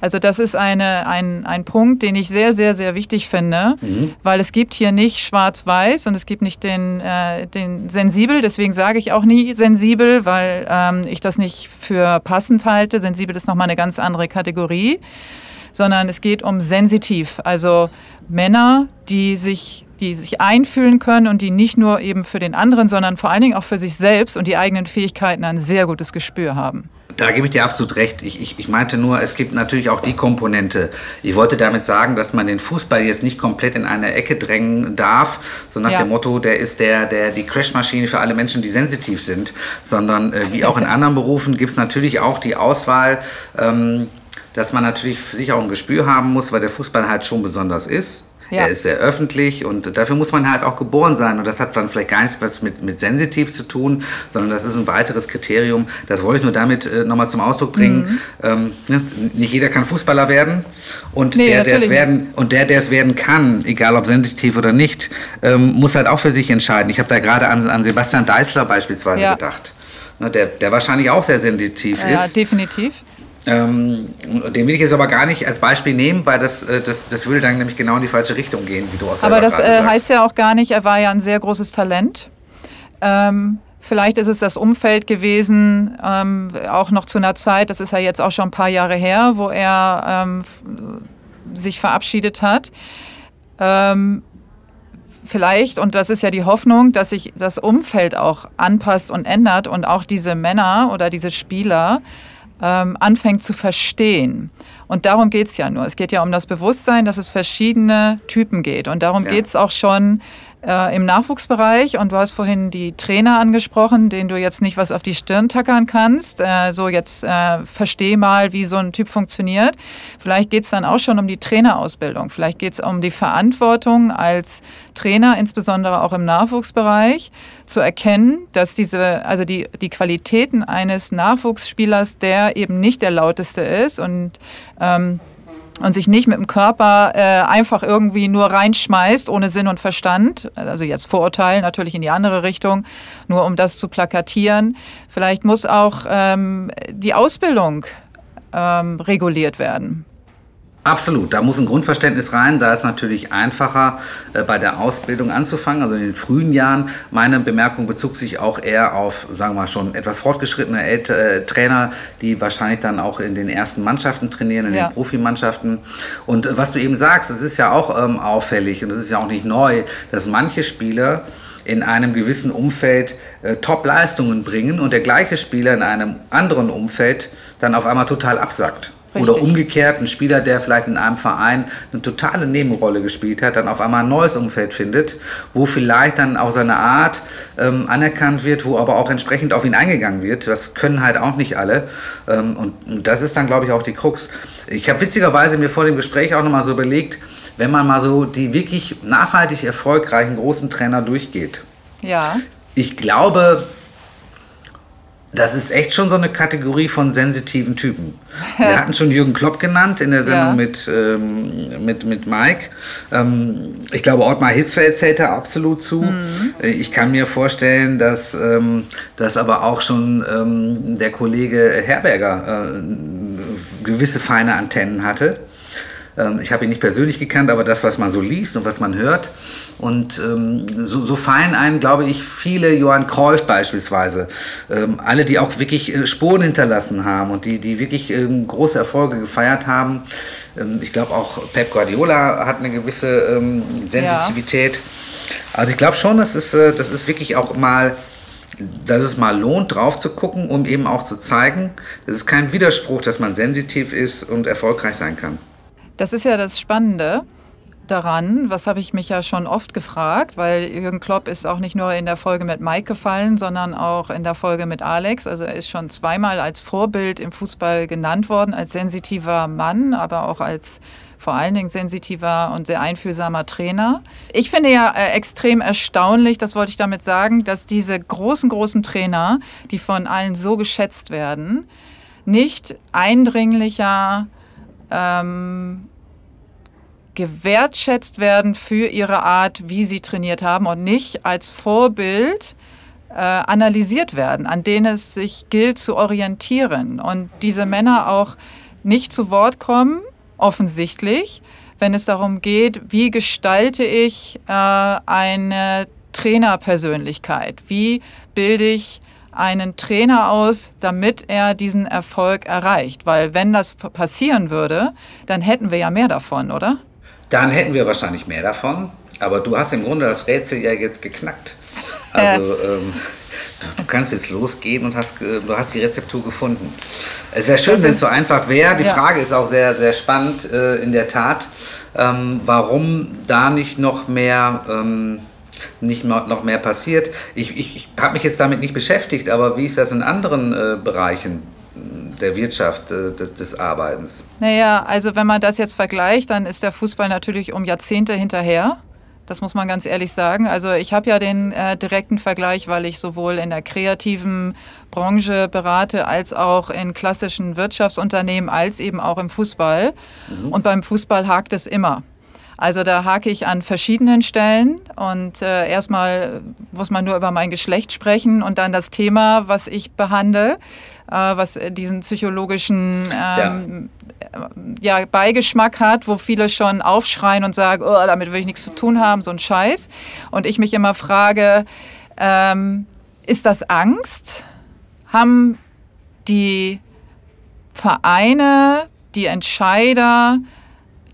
Also das ist eine, ein, ein Punkt, den ich sehr, sehr, sehr wichtig finde, mhm. weil es gibt hier nicht schwarz-weiß und es gibt nicht den, äh, den sensibel. Deswegen sage ich auch nie sensibel, weil ähm, ich das nicht für passend halte. Sensibel ist nochmal eine ganz andere Kategorie, sondern es geht um sensitiv. Also Männer, die sich die sich einfühlen können und die nicht nur eben für den anderen, sondern vor allen Dingen auch für sich selbst und die eigenen Fähigkeiten ein sehr gutes Gespür haben. Da gebe ich dir absolut recht. Ich, ich, ich meinte nur, es gibt natürlich auch die Komponente. Ich wollte damit sagen, dass man den Fußball jetzt nicht komplett in eine Ecke drängen darf, so nach ja. dem Motto, der ist der, der, die Crashmaschine für alle Menschen, die sensitiv sind, sondern äh, wie auch in anderen Berufen gibt es natürlich auch die Auswahl, ähm, dass man natürlich für sich auch ein Gespür haben muss, weil der Fußball halt schon besonders ist. Ja. Er ist sehr öffentlich und dafür muss man halt auch geboren sein. Und das hat dann vielleicht gar nichts was mit, mit sensitiv zu tun, sondern das ist ein weiteres Kriterium. Das wollte ich nur damit äh, nochmal zum Ausdruck bringen. Mhm. Ähm, ne? Nicht jeder kann Fußballer werden. Und nee, der, der es werden, und der, der es werden kann, egal ob sensitiv oder nicht, ähm, muss halt auch für sich entscheiden. Ich habe da gerade an, an Sebastian Deißler beispielsweise ja. gedacht. Ne, der, der wahrscheinlich auch sehr sensitiv ja, ist. Ja, definitiv. Ähm, den will ich jetzt aber gar nicht als Beispiel nehmen, weil das, äh, das, das würde dann nämlich genau in die falsche Richtung gehen, wie du auch Aber das äh, heißt ja auch gar nicht, er war ja ein sehr großes Talent. Ähm, vielleicht ist es das Umfeld gewesen, ähm, auch noch zu einer Zeit, das ist ja jetzt auch schon ein paar Jahre her, wo er ähm, sich verabschiedet hat. Ähm, vielleicht, und das ist ja die Hoffnung, dass sich das Umfeld auch anpasst und ändert und auch diese Männer oder diese Spieler ähm, anfängt zu verstehen. Und darum geht es ja nur. Es geht ja um das Bewusstsein, dass es verschiedene Typen geht. Und darum ja. geht es auch schon äh, im Nachwuchsbereich. Und du hast vorhin die Trainer angesprochen, denen du jetzt nicht was auf die Stirn tackern kannst. Äh, so jetzt äh, versteh mal, wie so ein Typ funktioniert. Vielleicht geht es dann auch schon um die Trainerausbildung. Vielleicht geht es um die Verantwortung als Trainer, insbesondere auch im Nachwuchsbereich, zu erkennen, dass diese, also die, die Qualitäten eines Nachwuchsspielers, der eben nicht der lauteste ist und ähm, und sich nicht mit dem Körper äh, einfach irgendwie nur reinschmeißt, ohne Sinn und Verstand. Also jetzt Vorurteil natürlich in die andere Richtung, nur um das zu plakatieren. Vielleicht muss auch ähm, die Ausbildung ähm, reguliert werden. Absolut, da muss ein Grundverständnis rein. Da ist natürlich einfacher äh, bei der Ausbildung anzufangen, also in den frühen Jahren. Meine Bemerkung bezog sich auch eher auf, sagen wir mal, schon etwas fortgeschrittene Ält äh, Trainer, die wahrscheinlich dann auch in den ersten Mannschaften trainieren, in ja. den Profimannschaften. Und äh, was du eben sagst, es ist ja auch ähm, auffällig und es ist ja auch nicht neu, dass manche Spieler in einem gewissen Umfeld äh, Top-Leistungen bringen und der gleiche Spieler in einem anderen Umfeld dann auf einmal total absackt. Richtig. Oder umgekehrt, ein Spieler, der vielleicht in einem Verein eine totale Nebenrolle gespielt hat, dann auf einmal ein neues Umfeld findet, wo vielleicht dann auch seine Art ähm, anerkannt wird, wo aber auch entsprechend auf ihn eingegangen wird. Das können halt auch nicht alle. Ähm, und, und das ist dann, glaube ich, auch die Krux. Ich habe witzigerweise mir vor dem Gespräch auch nochmal so überlegt, wenn man mal so die wirklich nachhaltig erfolgreichen großen Trainer durchgeht. Ja. Ich glaube, das ist echt schon so eine Kategorie von sensitiven Typen. Wir hatten schon Jürgen Klopp genannt in der Sendung ja. mit, ähm, mit, mit Mike. Ähm, ich glaube, Ottmar Hitzfeld zählt da absolut zu. Mhm. Ich kann mir vorstellen, dass, ähm, dass aber auch schon ähm, der Kollege Herberger äh, gewisse feine Antennen hatte. Ähm, ich habe ihn nicht persönlich gekannt, aber das, was man so liest und was man hört. Und ähm, so, so fallen einen, glaube ich, viele, Johann Cruyff beispielsweise, ähm, alle, die auch wirklich äh, Spuren hinterlassen haben und die, die wirklich ähm, große Erfolge gefeiert haben. Ähm, ich glaube auch Pep Guardiola hat eine gewisse ähm, Sensitivität. Ja. Also ich glaube schon, das ist, äh, das ist wirklich auch mal dass es mal lohnt, drauf zu gucken, um eben auch zu zeigen, es ist kein Widerspruch, dass man sensitiv ist und erfolgreich sein kann. Das ist ja das Spannende daran, was habe ich mich ja schon oft gefragt, weil Jürgen Klopp ist auch nicht nur in der Folge mit Mike gefallen, sondern auch in der Folge mit Alex. Also er ist schon zweimal als Vorbild im Fußball genannt worden, als sensitiver Mann, aber auch als vor allen Dingen sensitiver und sehr einfühlsamer Trainer. Ich finde ja äh, extrem erstaunlich, das wollte ich damit sagen, dass diese großen, großen Trainer, die von allen so geschätzt werden, nicht eindringlicher ähm, gewertschätzt werden für ihre Art, wie sie trainiert haben und nicht als Vorbild äh, analysiert werden, an denen es sich gilt zu orientieren. Und diese Männer auch nicht zu Wort kommen, offensichtlich, wenn es darum geht, wie gestalte ich äh, eine Trainerpersönlichkeit, wie bilde ich einen Trainer aus, damit er diesen Erfolg erreicht? Weil wenn das passieren würde, dann hätten wir ja mehr davon, oder? Dann hätten wir wahrscheinlich mehr davon. Aber du hast im Grunde das Rätsel ja jetzt geknackt. Also ähm, du kannst jetzt losgehen und hast, du hast die Rezeptur gefunden. Es wäre schön, wenn es so einfach wäre. Die ja. Frage ist auch sehr, sehr spannend äh, in der Tat, ähm, warum da nicht noch mehr... Ähm, nicht noch mehr passiert. Ich, ich, ich habe mich jetzt damit nicht beschäftigt, aber wie ist das in anderen äh, Bereichen? der Wirtschaft, äh, des, des, Arbeitens. Naja, also wenn man das jetzt vergleicht, dann ist der Fußball natürlich um Jahrzehnte hinterher. Das muss man ganz ehrlich sagen. Also ich habe ja den äh, direkten Vergleich, weil ich sowohl in der kreativen Branche berate, als auch in klassischen Wirtschaftsunternehmen, als eben auch im Fußball. Mhm. Und beim Fußball hakt es immer. Also da hake ich an verschiedenen Stellen und äh, erstmal muss man nur über mein Geschlecht sprechen und dann das Thema, was ich behandle, äh, was diesen psychologischen ähm, ja. ja. Beigeschmack hat, wo viele schon aufschreien und sagen, oh, damit will ich nichts zu tun haben, so ein Scheiß. Und ich mich immer frage, ähm, ist das Angst? Haben die Vereine, die Entscheider,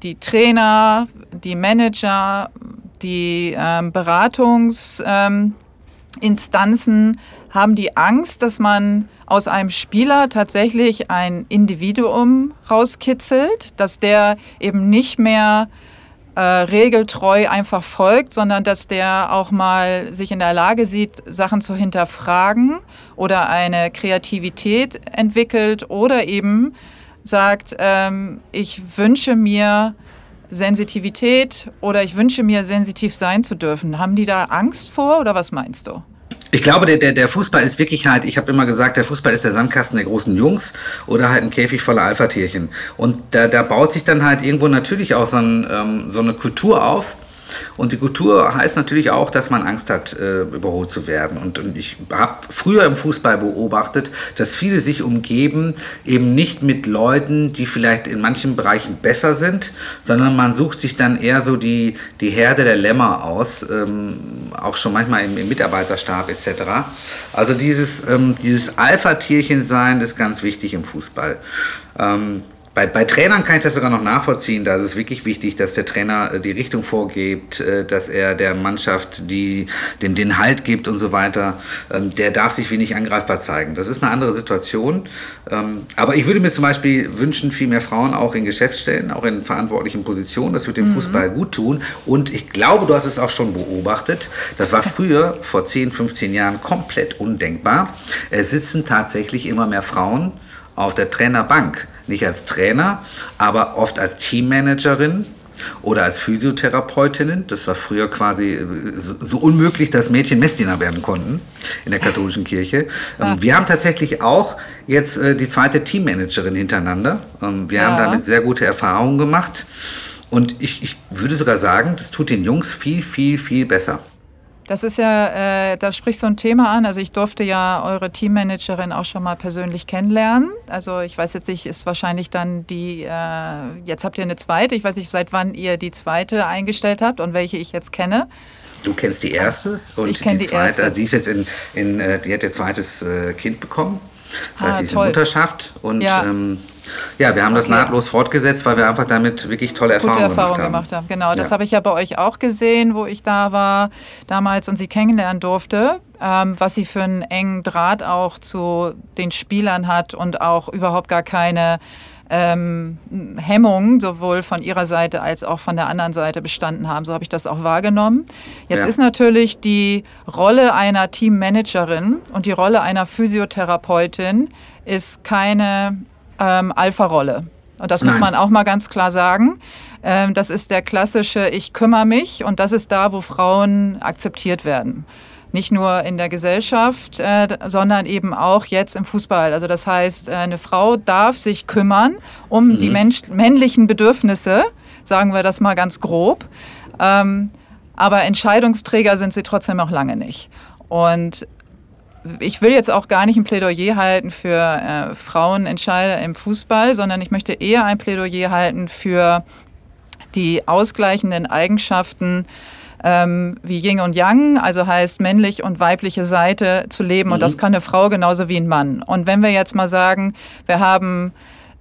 die Trainer, die Manager, die ähm, Beratungsinstanzen ähm, haben die Angst, dass man aus einem Spieler tatsächlich ein Individuum rauskitzelt, dass der eben nicht mehr äh, regeltreu einfach folgt, sondern dass der auch mal sich in der Lage sieht, Sachen zu hinterfragen oder eine Kreativität entwickelt oder eben sagt, ähm, ich wünsche mir Sensitivität oder ich wünsche mir sensitiv sein zu dürfen. Haben die da Angst vor oder was meinst du? Ich glaube, der, der, der Fußball ist wirklich halt, ich habe immer gesagt, der Fußball ist der Sandkasten der großen Jungs oder halt ein Käfig voller Alpha-Tierchen. Und da, da baut sich dann halt irgendwo natürlich auch so, ein, ähm, so eine Kultur auf, und die Kultur heißt natürlich auch, dass man Angst hat, äh, überholt zu werden. Und, und ich habe früher im Fußball beobachtet, dass viele sich umgeben, eben nicht mit Leuten, die vielleicht in manchen Bereichen besser sind, sondern man sucht sich dann eher so die, die Herde der Lämmer aus, ähm, auch schon manchmal im, im Mitarbeiterstab etc. Also dieses, ähm, dieses Alpha-Tierchen sein ist ganz wichtig im Fußball. Ähm, bei, bei Trainern kann ich das sogar noch nachvollziehen. Da ist es wirklich wichtig, dass der Trainer äh, die Richtung vorgibt, äh, dass er der Mannschaft die, den, den Halt gibt und so weiter. Ähm, der darf sich wenig angreifbar zeigen. Das ist eine andere Situation. Ähm, aber ich würde mir zum Beispiel wünschen, viel mehr Frauen auch in Geschäftsstellen, auch in verantwortlichen Positionen. Das wird dem mhm. Fußball gut tun. Und ich glaube, du hast es auch schon beobachtet. Das war früher, vor 10, 15 Jahren, komplett undenkbar. Es sitzen tatsächlich immer mehr Frauen auf der Trainerbank. Nicht als Trainer, aber oft als Teammanagerin oder als Physiotherapeutinnen. Das war früher quasi äh, so unmöglich, dass Mädchen Messdiener werden konnten in der katholischen Kirche. Ähm, wir haben tatsächlich auch jetzt äh, die zweite Teammanagerin hintereinander. Ähm, wir ja. haben damit sehr gute Erfahrungen gemacht. Und ich, ich würde sogar sagen, das tut den Jungs viel, viel, viel besser. Das ist ja, äh, da sprichst du ein Thema an. Also ich durfte ja eure Teammanagerin auch schon mal persönlich kennenlernen. Also ich weiß jetzt nicht, ist wahrscheinlich dann die, äh, jetzt habt ihr eine zweite. Ich weiß nicht, seit wann ihr die zweite eingestellt habt und welche ich jetzt kenne. Du kennst die erste und ich die, die zweite. Erste. Also die ist jetzt in, in äh, die hat ihr zweites äh, Kind bekommen. Das heißt, ah, sie ist toll. in Mutterschaft und ja. ähm, ja, wir haben das nahtlos fortgesetzt, weil wir einfach damit wirklich tolle Erfahrungen, Gute Erfahrungen gemacht, haben. Genau, das ja. habe ich ja bei euch auch gesehen, wo ich da war damals und sie kennenlernen durfte, ähm, was sie für einen engen Draht auch zu den Spielern hat und auch überhaupt gar keine ähm, Hemmungen sowohl von ihrer Seite als auch von der anderen Seite bestanden haben. So habe ich das auch wahrgenommen. Jetzt ja. ist natürlich die Rolle einer Teammanagerin und die Rolle einer Physiotherapeutin ist keine ähm, Alpha-Rolle. Und das Nein. muss man auch mal ganz klar sagen. Ähm, das ist der klassische Ich kümmere mich und das ist da, wo Frauen akzeptiert werden. Nicht nur in der Gesellschaft, äh, sondern eben auch jetzt im Fußball. Also das heißt, äh, eine Frau darf sich kümmern um mhm. die Mensch männlichen Bedürfnisse, sagen wir das mal ganz grob. Ähm, aber Entscheidungsträger sind sie trotzdem noch lange nicht. Und ich will jetzt auch gar nicht ein Plädoyer halten für äh, Frauenentscheider im Fußball, sondern ich möchte eher ein Plädoyer halten für die ausgleichenden Eigenschaften ähm, wie Yin und Yang, also heißt männlich und weibliche Seite zu leben. Mhm. Und das mhm. kann eine Frau genauso wie ein Mann. Und wenn wir jetzt mal sagen, wir haben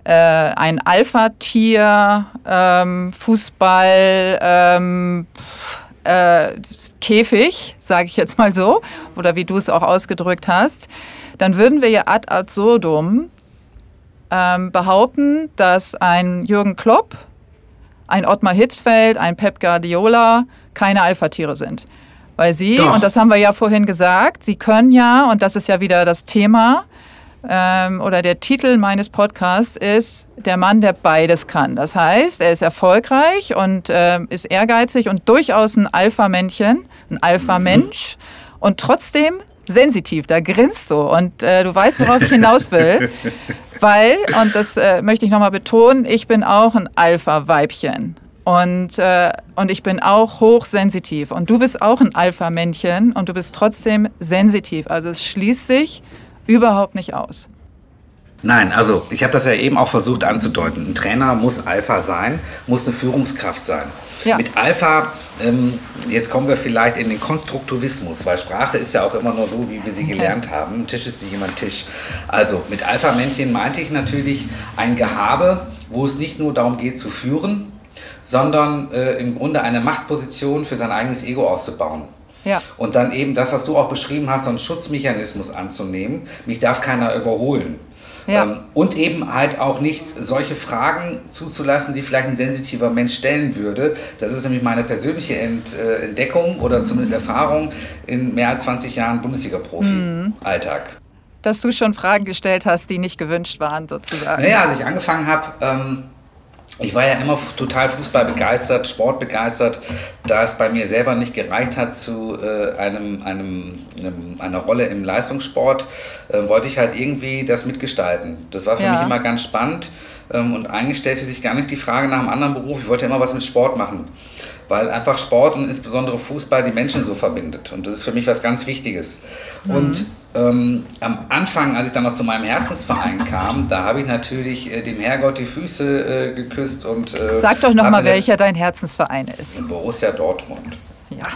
äh, ein Alpha-Tier, ähm, Fußball, ähm, äh, Käfig, sage ich jetzt mal so, oder wie du es auch ausgedrückt hast, dann würden wir ja ad absurdum ähm, behaupten, dass ein Jürgen Klopp, ein Ottmar Hitzfeld, ein Pep Guardiola keine Alpha-Tiere sind. Weil sie, Doch. und das haben wir ja vorhin gesagt, sie können ja, und das ist ja wieder das Thema, ähm, oder der Titel meines Podcasts ist Der Mann, der beides kann. Das heißt, er ist erfolgreich und äh, ist ehrgeizig und durchaus ein Alpha-Männchen, ein Alpha-Mensch mhm. und trotzdem sensitiv. Da grinst du und äh, du weißt, worauf ich hinaus will. Weil, und das äh, möchte ich nochmal betonen, ich bin auch ein Alpha-Weibchen. Und, äh, und ich bin auch hochsensitiv. Und du bist auch ein Alpha-Männchen und du bist trotzdem sensitiv. Also es schließt sich überhaupt nicht aus. Nein, also ich habe das ja eben auch versucht anzudeuten. Ein Trainer muss Alpha sein, muss eine Führungskraft sein. Ja. Mit Alpha, ähm, jetzt kommen wir vielleicht in den Konstruktivismus, weil Sprache ist ja auch immer nur so, wie wir sie gelernt haben. Ein Tisch ist nicht immer ein Tisch. Also mit Alpha-Männchen meinte ich natürlich ein Gehabe, wo es nicht nur darum geht zu führen, sondern äh, im Grunde eine Machtposition für sein eigenes Ego auszubauen. Ja. Und dann eben das, was du auch beschrieben hast, so einen Schutzmechanismus anzunehmen. Mich darf keiner überholen. Ja. Ähm, und eben halt auch nicht solche Fragen zuzulassen, die vielleicht ein sensitiver Mensch stellen würde. Das ist nämlich meine persönliche Ent, äh, Entdeckung oder zumindest Erfahrung in mehr als 20 Jahren Bundesliga-Profi-Alltag. Mhm. Dass du schon Fragen gestellt hast, die nicht gewünscht waren, sozusagen. Naja, als ich angefangen habe, ähm, ich war ja immer total Fußball begeistert, Sport begeistert. Da es bei mir selber nicht gereicht hat zu äh, einem, einem, einem, einer Rolle im Leistungssport, äh, wollte ich halt irgendwie das mitgestalten. Das war für ja. mich immer ganz spannend. Ähm, und eigentlich stellte sich gar nicht die Frage nach einem anderen Beruf. Ich wollte immer was mit Sport machen, weil einfach Sport und insbesondere Fußball die Menschen so verbindet. Und das ist für mich was ganz Wichtiges. Mhm. Und ähm, am Anfang, als ich dann noch zu meinem Herzensverein kam, da habe ich natürlich äh, dem Herrgott die Füße äh, geküsst und. Äh, Sag doch nochmal, welcher dein Herzensverein ist. Borussia Dortmund. Ja.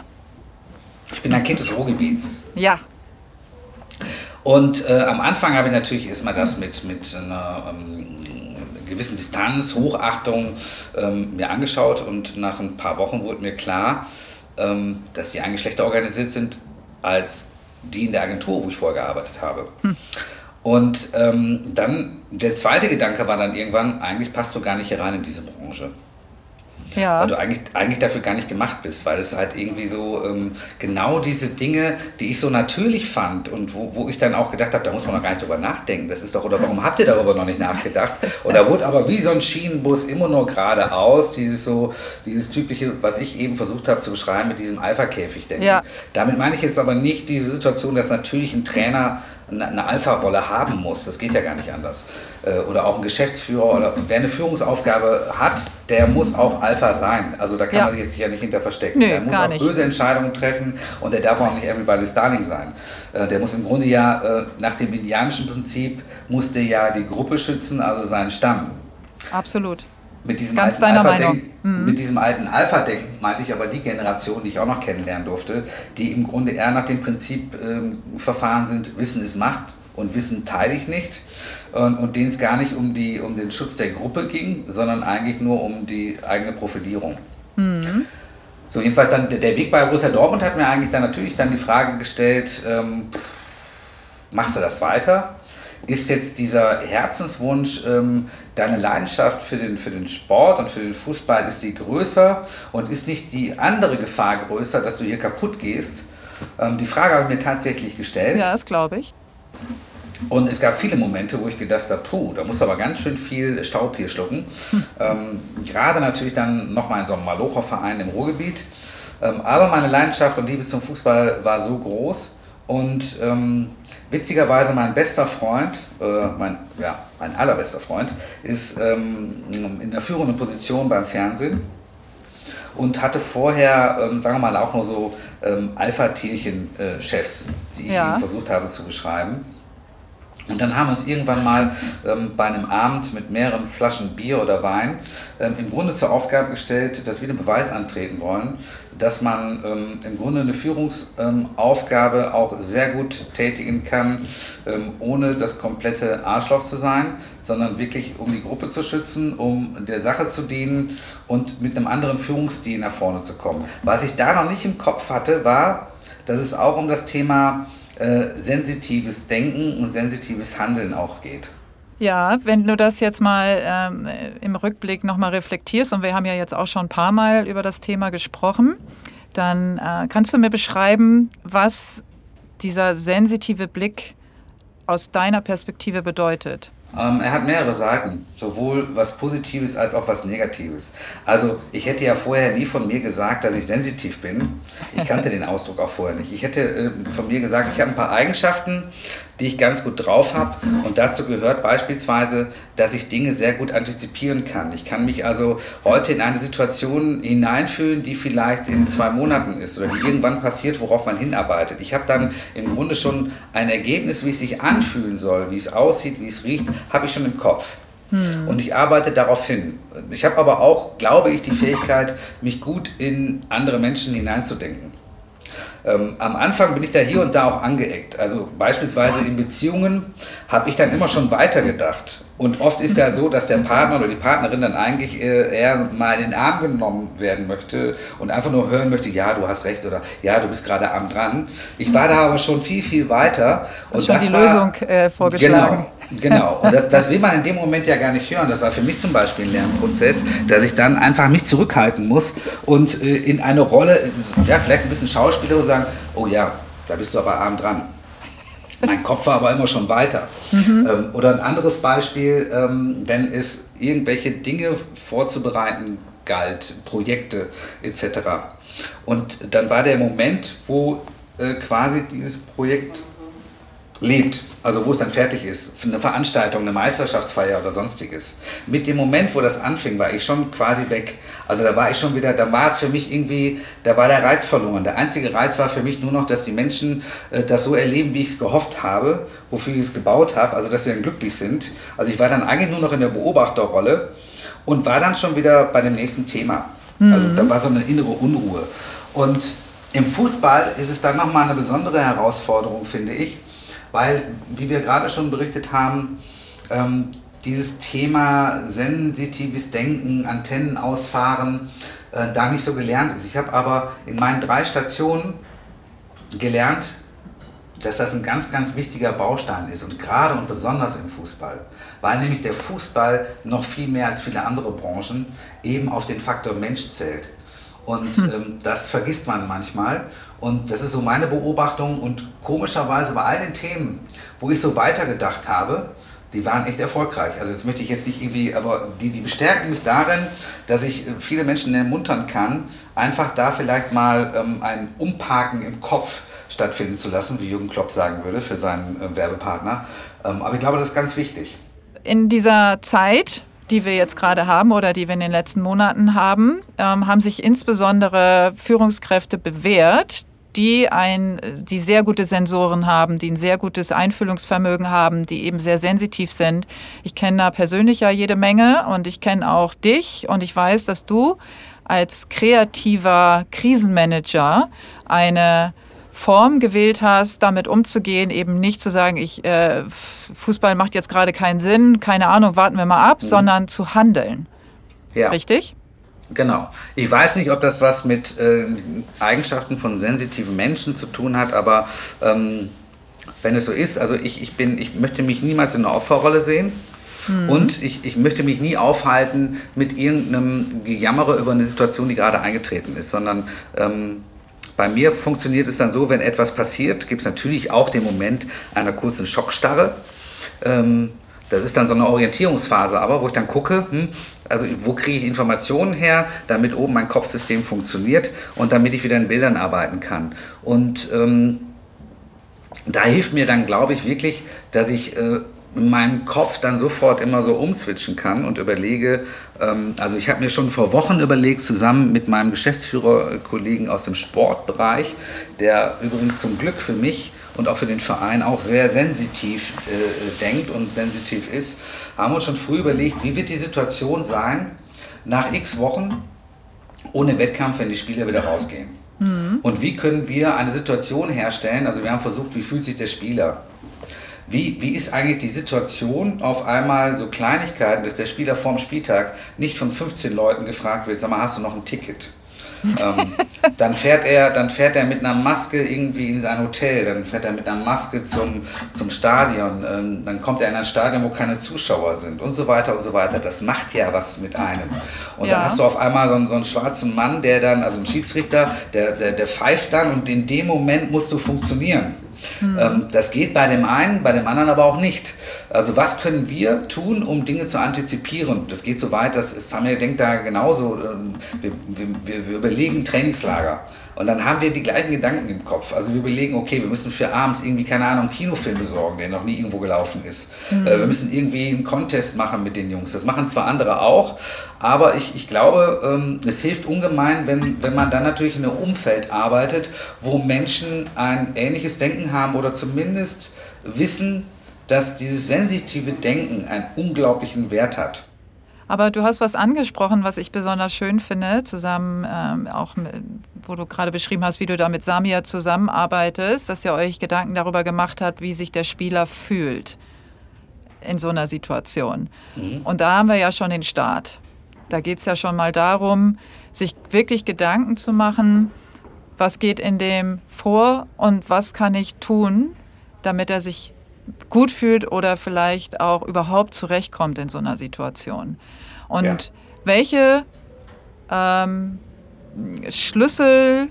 Ich bin ein Kind des Ruhrgebiets. Ja. Und äh, am Anfang habe ich natürlich erstmal das mit, mit einer ähm, gewissen Distanz, Hochachtung ähm, mir angeschaut und nach ein paar Wochen wurde mir klar, ähm, dass die eigentlich schlechter organisiert sind als die in der Agentur, wo ich vorher gearbeitet habe. Hm. Und ähm, dann der zweite Gedanke war dann irgendwann, eigentlich passt du gar nicht hier rein in diese Branche. Ja. Weil du eigentlich, eigentlich dafür gar nicht gemacht bist, weil es halt irgendwie so ähm, genau diese Dinge, die ich so natürlich fand und wo, wo ich dann auch gedacht habe, da muss man noch gar nicht drüber nachdenken. Das ist doch, oder warum habt ihr darüber noch nicht nachgedacht? Und da wurde aber wie so ein Schienenbus immer nur geradeaus, dieses so, dieses typische, was ich eben versucht habe zu beschreiben mit diesem Alpha-Käfig-Denken. Ja. Damit meine ich jetzt aber nicht diese Situation, dass natürlich ein Trainer eine Alpha-Rolle haben muss. Das geht ja gar nicht anders. Äh, oder auch ein Geschäftsführer oder wer eine Führungsaufgabe hat, der muss auch Alpha sein. Also da kann ja. man sich jetzt sicher nicht hinter verstecken. Nö, der muss auch nicht. böse Entscheidungen treffen und der darf auch nicht everybody's darling sein. Äh, der muss im Grunde ja äh, nach dem indianischen Prinzip musste ja die Gruppe schützen, also seinen Stamm. Absolut mit diesem Ganz alten Alpha mhm. mit diesem alten Alpha-Denken meinte ich aber die Generation, die ich auch noch kennenlernen durfte, die im Grunde eher nach dem Prinzip ähm, verfahren sind, Wissen ist Macht und Wissen teile ich nicht und, und denen es gar nicht um, die, um den Schutz der Gruppe ging, sondern eigentlich nur um die eigene Profilierung. Mhm. So, jedenfalls dann der Weg bei Borussia Dortmund hat mir eigentlich dann natürlich dann die Frage gestellt, ähm, machst du das weiter? ist jetzt dieser Herzenswunsch, ähm, deine Leidenschaft für den, für den Sport und für den Fußball, ist die größer und ist nicht die andere Gefahr größer, dass du hier kaputt gehst? Ähm, die Frage habe ich mir tatsächlich gestellt. Ja, das glaube ich. Und es gab viele Momente, wo ich gedacht habe, puh, da muss aber ganz schön viel Staub hier schlucken. Hm. Ähm, gerade natürlich dann nochmal in so einem Malocher-Verein im Ruhrgebiet. Ähm, aber meine Leidenschaft und Liebe zum Fußball war so groß, und ähm, witzigerweise mein bester Freund, äh, mein, ja, mein allerbester Freund, ist ähm, in der führenden Position beim Fernsehen und hatte vorher, ähm, sagen wir mal, auch nur so ähm, Alpha-Tierchen-Chefs, die ich ja. ihm versucht habe zu beschreiben. Und dann haben wir uns irgendwann mal ähm, bei einem Abend mit mehreren Flaschen Bier oder Wein ähm, im Grunde zur Aufgabe gestellt, dass wir den Beweis antreten wollen, dass man ähm, im Grunde eine Führungsaufgabe ähm, auch sehr gut tätigen kann, ähm, ohne das komplette Arschloch zu sein, sondern wirklich um die Gruppe zu schützen, um der Sache zu dienen und mit einem anderen Führungsstil nach vorne zu kommen. Was ich da noch nicht im Kopf hatte, war, dass es auch um das Thema äh, sensitives Denken und sensitives Handeln auch geht. Ja, wenn du das jetzt mal ähm, im Rückblick nochmal reflektierst, und wir haben ja jetzt auch schon ein paar Mal über das Thema gesprochen, dann äh, kannst du mir beschreiben, was dieser sensitive Blick aus deiner Perspektive bedeutet. Ähm, er hat mehrere Seiten, sowohl was Positives als auch was Negatives. Also ich hätte ja vorher nie von mir gesagt, dass ich sensitiv bin. Ich kannte den Ausdruck auch vorher nicht. Ich hätte äh, von mir gesagt, ich habe ein paar Eigenschaften, die ich ganz gut drauf habe. Und dazu gehört beispielsweise, dass ich Dinge sehr gut antizipieren kann. Ich kann mich also heute in eine Situation hineinfühlen, die vielleicht in zwei Monaten ist oder die irgendwann passiert, worauf man hinarbeitet. Ich habe dann im Grunde schon ein Ergebnis, wie es sich anfühlen soll, wie es aussieht, wie es riecht, habe ich schon im Kopf. Hm. Und ich arbeite darauf hin. Ich habe aber auch, glaube ich, die Fähigkeit, mich gut in andere Menschen hineinzudenken. Ähm, am Anfang bin ich da hier und da auch angeeckt. Also beispielsweise in Beziehungen habe ich dann immer schon weitergedacht. Und oft ist ja so, dass der Partner oder die Partnerin dann eigentlich äh, eher mal in den Arm genommen werden möchte und einfach nur hören möchte, ja, du hast recht oder ja, du bist gerade arm dran. Ich war da aber schon viel, viel weiter. Und schon das die war, Lösung äh, vorgeschlagen. Genau. Genau, und das, das will man in dem Moment ja gar nicht hören. Das war für mich zum Beispiel ein Lernprozess, dass ich dann einfach mich zurückhalten muss und äh, in eine Rolle, ja, vielleicht ein bisschen Schauspieler und sagen, oh ja, da bist du aber arm dran. mein Kopf war aber immer schon weiter. Mhm. Ähm, oder ein anderes Beispiel, ähm, wenn es irgendwelche Dinge vorzubereiten galt, Projekte etc. Und dann war der Moment, wo äh, quasi dieses Projekt lebt, also wo es dann fertig ist, eine Veranstaltung, eine Meisterschaftsfeier oder sonstiges. Mit dem Moment, wo das anfing, war ich schon quasi weg. Also da war ich schon wieder, da war es für mich irgendwie, da war der Reiz verloren. Der einzige Reiz war für mich nur noch, dass die Menschen äh, das so erleben, wie ich es gehofft habe, wofür ich es gebaut habe, also dass sie dann glücklich sind. Also ich war dann eigentlich nur noch in der Beobachterrolle und war dann schon wieder bei dem nächsten Thema. Mhm. Also da war so eine innere Unruhe. Und im Fußball ist es dann nochmal eine besondere Herausforderung, finde ich, weil, wie wir gerade schon berichtet haben, ähm, dieses Thema sensitives Denken, Antennen ausfahren, äh, da nicht so gelernt ist. Ich habe aber in meinen drei Stationen gelernt, dass das ein ganz, ganz wichtiger Baustein ist und gerade und besonders im Fußball, weil nämlich der Fußball noch viel mehr als viele andere Branchen eben auf den Faktor Mensch zählt. Und hm. ähm, das vergisst man manchmal. Und das ist so meine Beobachtung. Und komischerweise bei all den Themen, wo ich so weitergedacht habe, die waren echt erfolgreich. Also das möchte ich jetzt nicht irgendwie, aber die, die bestärken mich darin, dass ich äh, viele Menschen ermuntern kann, einfach da vielleicht mal ähm, ein Umparken im Kopf stattfinden zu lassen, wie Jürgen Klopp sagen würde, für seinen äh, Werbepartner. Ähm, aber ich glaube, das ist ganz wichtig. In dieser Zeit, die wir jetzt gerade haben oder die wir in den letzten Monaten haben, ähm, haben sich insbesondere Führungskräfte bewährt, die, ein, die sehr gute Sensoren haben, die ein sehr gutes Einfühlungsvermögen haben, die eben sehr sensitiv sind. Ich kenne da persönlich ja jede Menge und ich kenne auch dich und ich weiß, dass du als kreativer Krisenmanager eine Form gewählt hast, damit umzugehen, eben nicht zu sagen, ich äh, Fußball macht jetzt gerade keinen Sinn, keine Ahnung, warten wir mal ab, mhm. sondern zu handeln. Ja. Richtig? Genau. Ich weiß nicht, ob das was mit äh, Eigenschaften von sensitiven Menschen zu tun hat, aber ähm, wenn es so ist, also ich, ich, bin, ich möchte mich niemals in einer Opferrolle sehen. Mhm. Und ich, ich möchte mich nie aufhalten mit irgendeinem Gejammere über eine Situation, die gerade eingetreten ist, sondern ähm, bei mir funktioniert es dann so, wenn etwas passiert, gibt es natürlich auch den Moment einer kurzen Schockstarre. Ähm, das ist dann so eine Orientierungsphase, aber wo ich dann gucke, hm, also wo kriege ich Informationen her, damit oben mein Kopfsystem funktioniert und damit ich wieder in Bildern arbeiten kann. Und ähm, da hilft mir dann, glaube ich, wirklich, dass ich äh, in Kopf dann sofort immer so umswitchen kann und überlege, ähm, also ich habe mir schon vor Wochen überlegt, zusammen mit meinem Geschäftsführerkollegen aus dem Sportbereich, der übrigens zum Glück für mich und auch für den Verein auch sehr sensitiv äh, denkt und sensitiv ist, haben wir uns schon früh überlegt, wie wird die Situation sein nach x Wochen ohne Wettkampf, wenn die Spieler wieder rausgehen. Mhm. Und wie können wir eine Situation herstellen, also wir haben versucht, wie fühlt sich der Spieler? Wie, wie ist eigentlich die Situation auf einmal so Kleinigkeiten, dass der Spieler vorm Spieltag nicht von 15 Leuten gefragt wird, sag mal, hast du noch ein Ticket? Ähm, dann, fährt er, dann fährt er mit einer Maske irgendwie in sein Hotel, dann fährt er mit einer Maske zum, zum Stadion, ähm, dann kommt er in ein Stadion, wo keine Zuschauer sind und so weiter und so weiter. Das macht ja was mit einem. Und ja. dann hast du auf einmal so einen, so einen schwarzen Mann, der dann, also ein Schiedsrichter, der, der, der pfeift dann und in dem Moment musst du funktionieren. Mhm. das geht bei dem einen, bei dem anderen aber auch nicht. Also was können wir tun, um Dinge zu antizipieren? Das geht so weit, dass Samuel denkt da genauso. Ähm, wir, wir, wir überlegen Trainingslager. Und dann haben wir die gleichen Gedanken im Kopf. Also wir überlegen, okay, wir müssen für abends irgendwie, keine Ahnung, einen Kinofilm besorgen, der noch nie irgendwo gelaufen ist. Mhm. Äh, wir müssen irgendwie einen Contest machen mit den Jungs. Das machen zwar andere auch, aber ich, ich glaube, ähm, es hilft ungemein, wenn, wenn man dann natürlich in einem Umfeld arbeitet, wo Menschen ein ähnliches Denken haben oder zumindest wissen, dass dieses sensitive Denken einen unglaublichen Wert hat. Aber du hast was angesprochen, was ich besonders schön finde, zusammen ähm, auch, mit, wo du gerade beschrieben hast, wie du da mit Samia zusammenarbeitest, dass ihr euch Gedanken darüber gemacht habt, wie sich der Spieler fühlt in so einer Situation. Mhm. Und da haben wir ja schon den Start. Da geht es ja schon mal darum, sich wirklich Gedanken zu machen, was geht in dem vor und was kann ich tun, damit er sich gut fühlt oder vielleicht auch überhaupt zurechtkommt in so einer Situation. Und ja. welche ähm, Schlüssel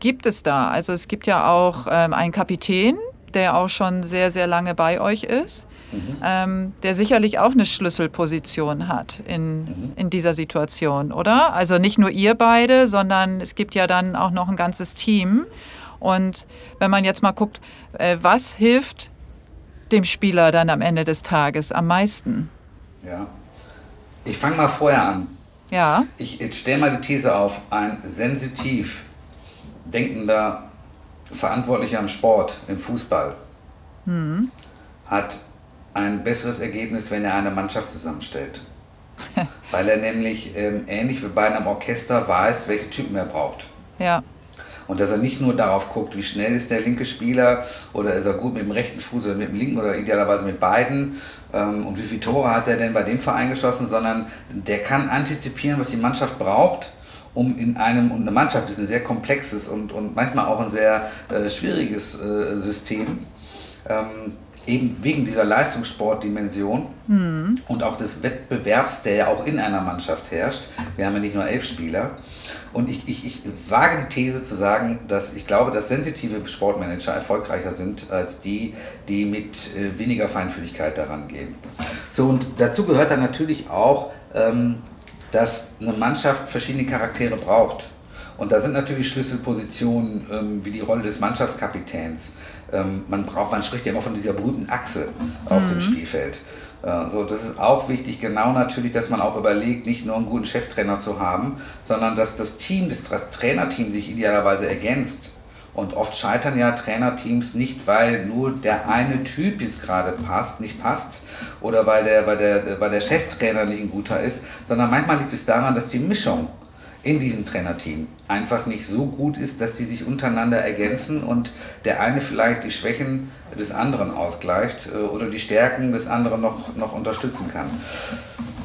gibt es da? Also es gibt ja auch ähm, einen Kapitän, der auch schon sehr, sehr lange bei euch ist, mhm. ähm, der sicherlich auch eine Schlüsselposition hat in, mhm. in dieser Situation, oder? Also nicht nur ihr beide, sondern es gibt ja dann auch noch ein ganzes Team. Und wenn man jetzt mal guckt, äh, was hilft dem Spieler dann am Ende des Tages am meisten? Ja, ich fange mal vorher an. Ja. Ich stelle mal die These auf, ein sensitiv denkender Verantwortlicher im Sport, im Fußball, mhm. hat ein besseres Ergebnis, wenn er eine Mannschaft zusammenstellt. Weil er nämlich ähm, ähnlich wie bei einem Orchester weiß, welche Typen er braucht. Ja. Und dass er nicht nur darauf guckt, wie schnell ist der linke Spieler oder ist er gut mit dem rechten Fuß oder mit dem linken oder idealerweise mit beiden ähm, und wie viele Tore hat er denn bei dem Verein geschossen, sondern der kann antizipieren, was die Mannschaft braucht um in einem, und eine Mannschaft ist ein sehr komplexes und, und manchmal auch ein sehr äh, schwieriges äh, System, ähm, eben wegen dieser Leistungssportdimension mhm. und auch des Wettbewerbs, der ja auch in einer Mannschaft herrscht. Wir haben ja nicht nur elf Spieler. Und ich, ich, ich wage die These zu sagen, dass ich glaube, dass sensitive Sportmanager erfolgreicher sind als die, die mit äh, weniger Feinfühligkeit daran gehen. So, und dazu gehört dann natürlich auch, ähm, dass eine Mannschaft verschiedene Charaktere braucht. Und da sind natürlich Schlüsselpositionen ähm, wie die Rolle des Mannschaftskapitäns. Ähm, man braucht, man spricht ja immer von dieser berühmten Achse auf mhm. dem Spielfeld. Äh, so, das ist auch wichtig, genau natürlich, dass man auch überlegt, nicht nur einen guten Cheftrainer zu haben, sondern dass das Team, das Trainerteam sich idealerweise ergänzt. Und oft scheitern ja Trainerteams nicht, weil nur der eine Typ jetzt gerade passt, nicht passt oder weil der, weil, der, weil der Cheftrainer nicht ein guter ist, sondern manchmal liegt es daran, dass die Mischung in diesem Trainerteam einfach nicht so gut ist, dass die sich untereinander ergänzen und der eine vielleicht die Schwächen des anderen ausgleicht äh, oder die Stärken des anderen noch, noch unterstützen kann.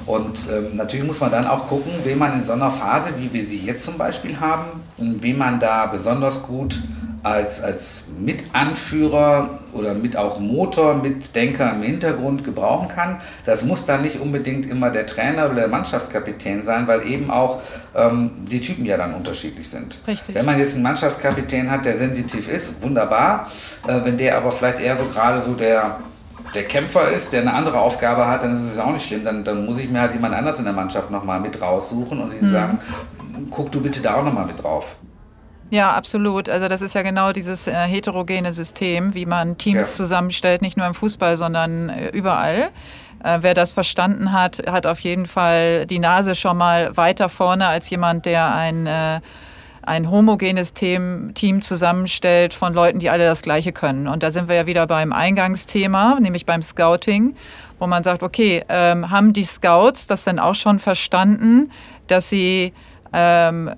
Und ähm, natürlich muss man dann auch gucken, wen man in so einer Phase, wie wir sie jetzt zum Beispiel haben, wen man da besonders gut als, als Mitanführer oder mit auch Motor, Mitdenker im Hintergrund gebrauchen kann. Das muss dann nicht unbedingt immer der Trainer oder der Mannschaftskapitän sein, weil eben auch ähm, die Typen ja dann unterschiedlich sind. Richtig. Wenn man jetzt einen Mannschaftskapitän hat, der sensitiv ist, wunderbar. Äh, wenn der aber vielleicht eher so gerade so der der Kämpfer ist, der eine andere Aufgabe hat, dann ist es auch nicht schlimm. Dann, dann muss ich mir halt jemand anders in der Mannschaft nochmal mit raussuchen und ihnen mhm. sagen, guck du bitte da auch nochmal mit drauf. Ja, absolut. Also das ist ja genau dieses äh, heterogene System, wie man Teams ja. zusammenstellt, nicht nur im Fußball, sondern äh, überall. Äh, wer das verstanden hat, hat auf jeden Fall die Nase schon mal weiter vorne als jemand, der ein äh, ein homogenes Team, Team zusammenstellt von Leuten, die alle das Gleiche können. Und da sind wir ja wieder beim Eingangsthema, nämlich beim Scouting, wo man sagt, okay, ähm, haben die Scouts das denn auch schon verstanden, dass sie ähm,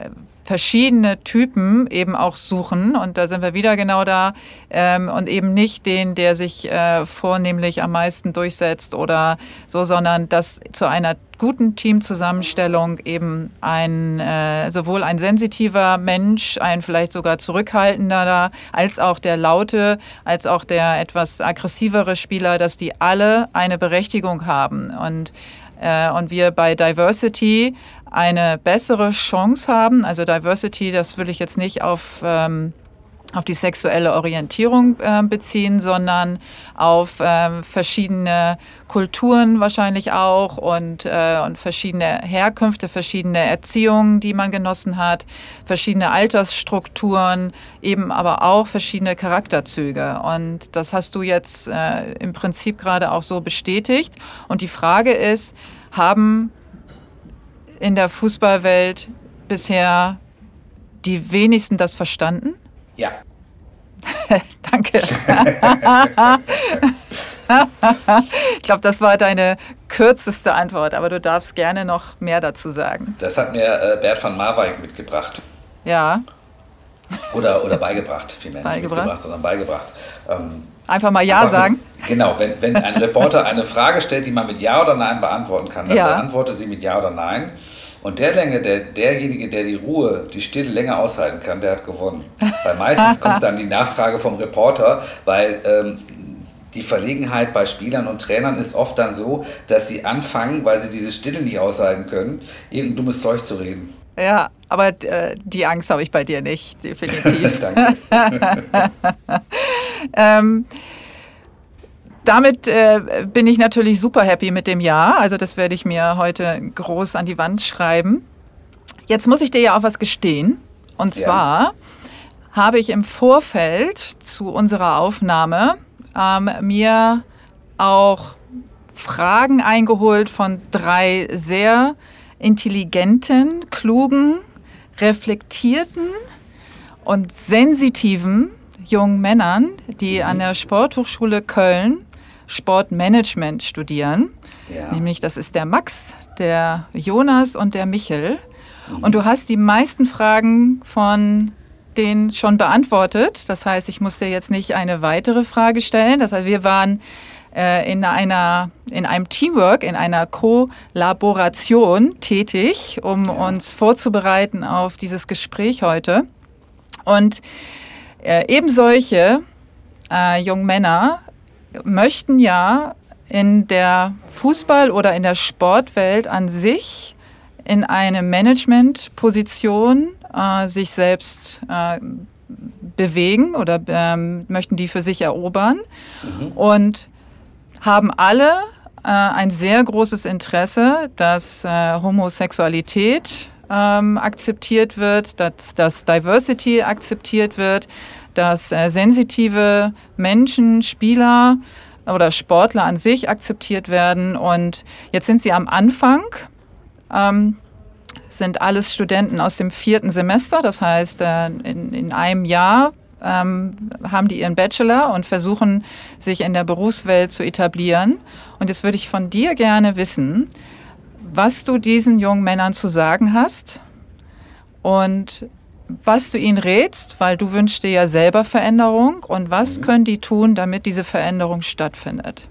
verschiedene Typen eben auch suchen. Und da sind wir wieder genau da. Ähm, und eben nicht den, der sich äh, vornehmlich am meisten durchsetzt oder so, sondern dass zu einer guten Teamzusammenstellung eben ein äh, sowohl ein sensitiver Mensch, ein vielleicht sogar zurückhaltender, als auch der laute, als auch der etwas aggressivere Spieler, dass die alle eine Berechtigung haben. Und äh, und wir bei Diversity eine bessere Chance haben. Also Diversity, das will ich jetzt nicht auf, ähm, auf die sexuelle Orientierung äh, beziehen, sondern auf äh, verschiedene Kulturen wahrscheinlich auch und, äh, und verschiedene Herkünfte, verschiedene Erziehungen, die man genossen hat, verschiedene Altersstrukturen, eben aber auch verschiedene Charakterzüge. Und das hast du jetzt äh, im Prinzip gerade auch so bestätigt. Und die Frage ist, haben in der Fußballwelt bisher die wenigsten das verstanden? Ja. Danke. ich glaube, das war deine kürzeste Antwort, aber du darfst gerne noch mehr dazu sagen. Das hat mir äh, Bert van Marwijk mitgebracht. Ja. Oder, oder beigebracht, vielmehr beigebracht. nicht mitgebracht, sondern beigebracht. Ähm, Einfach mal Ja einfach sagen. Mit, genau, wenn, wenn ein Reporter eine Frage stellt, die man mit Ja oder Nein beantworten kann, dann ja. beantworte sie mit Ja oder Nein. Und der Länge, der, derjenige, der die Ruhe, die Stille länger aushalten kann, der hat gewonnen. Weil meistens kommt dann die Nachfrage vom Reporter, weil ähm, die Verlegenheit bei Spielern und Trainern ist oft dann so, dass sie anfangen, weil sie diese Stille nicht aushalten können, irgendein dummes Zeug zu reden. Ja, aber äh, die Angst habe ich bei dir nicht, definitiv. Danke. ähm, damit äh, bin ich natürlich super happy mit dem Jahr. Also das werde ich mir heute groß an die Wand schreiben. Jetzt muss ich dir ja auch was gestehen. Und zwar ja. habe ich im Vorfeld zu unserer Aufnahme ähm, mir auch Fragen eingeholt von drei sehr intelligenten, klugen, reflektierten und sensitiven jungen Männern, die mhm. an der Sporthochschule Köln Sportmanagement studieren. Ja. Nämlich das ist der Max, der Jonas und der Michel. Mhm. Und du hast die meisten Fragen von denen schon beantwortet. Das heißt, ich musste jetzt nicht eine weitere Frage stellen. Das heißt, wir waren äh, in, einer, in einem Teamwork, in einer Kollaboration tätig, um uns vorzubereiten auf dieses Gespräch heute. Und äh, eben solche äh, jungen Männer möchten ja in der Fußball- oder in der Sportwelt an sich in eine Managementposition äh, sich selbst äh, bewegen oder ähm, möchten die für sich erobern mhm. und haben alle äh, ein sehr großes Interesse, dass äh, Homosexualität ähm, akzeptiert wird, dass, dass Diversity akzeptiert wird, dass äh, sensitive Menschen, Spieler oder Sportler an sich akzeptiert werden. Und jetzt sind sie am Anfang. Ähm, sind alles Studenten aus dem vierten Semester, das heißt, äh, in, in einem Jahr ähm, haben die ihren Bachelor und versuchen, sich in der Berufswelt zu etablieren. Und jetzt würde ich von dir gerne wissen, was du diesen jungen Männern zu sagen hast und was du ihnen rätst, weil du wünschst dir ja selber Veränderung und was mhm. können die tun, damit diese Veränderung stattfindet?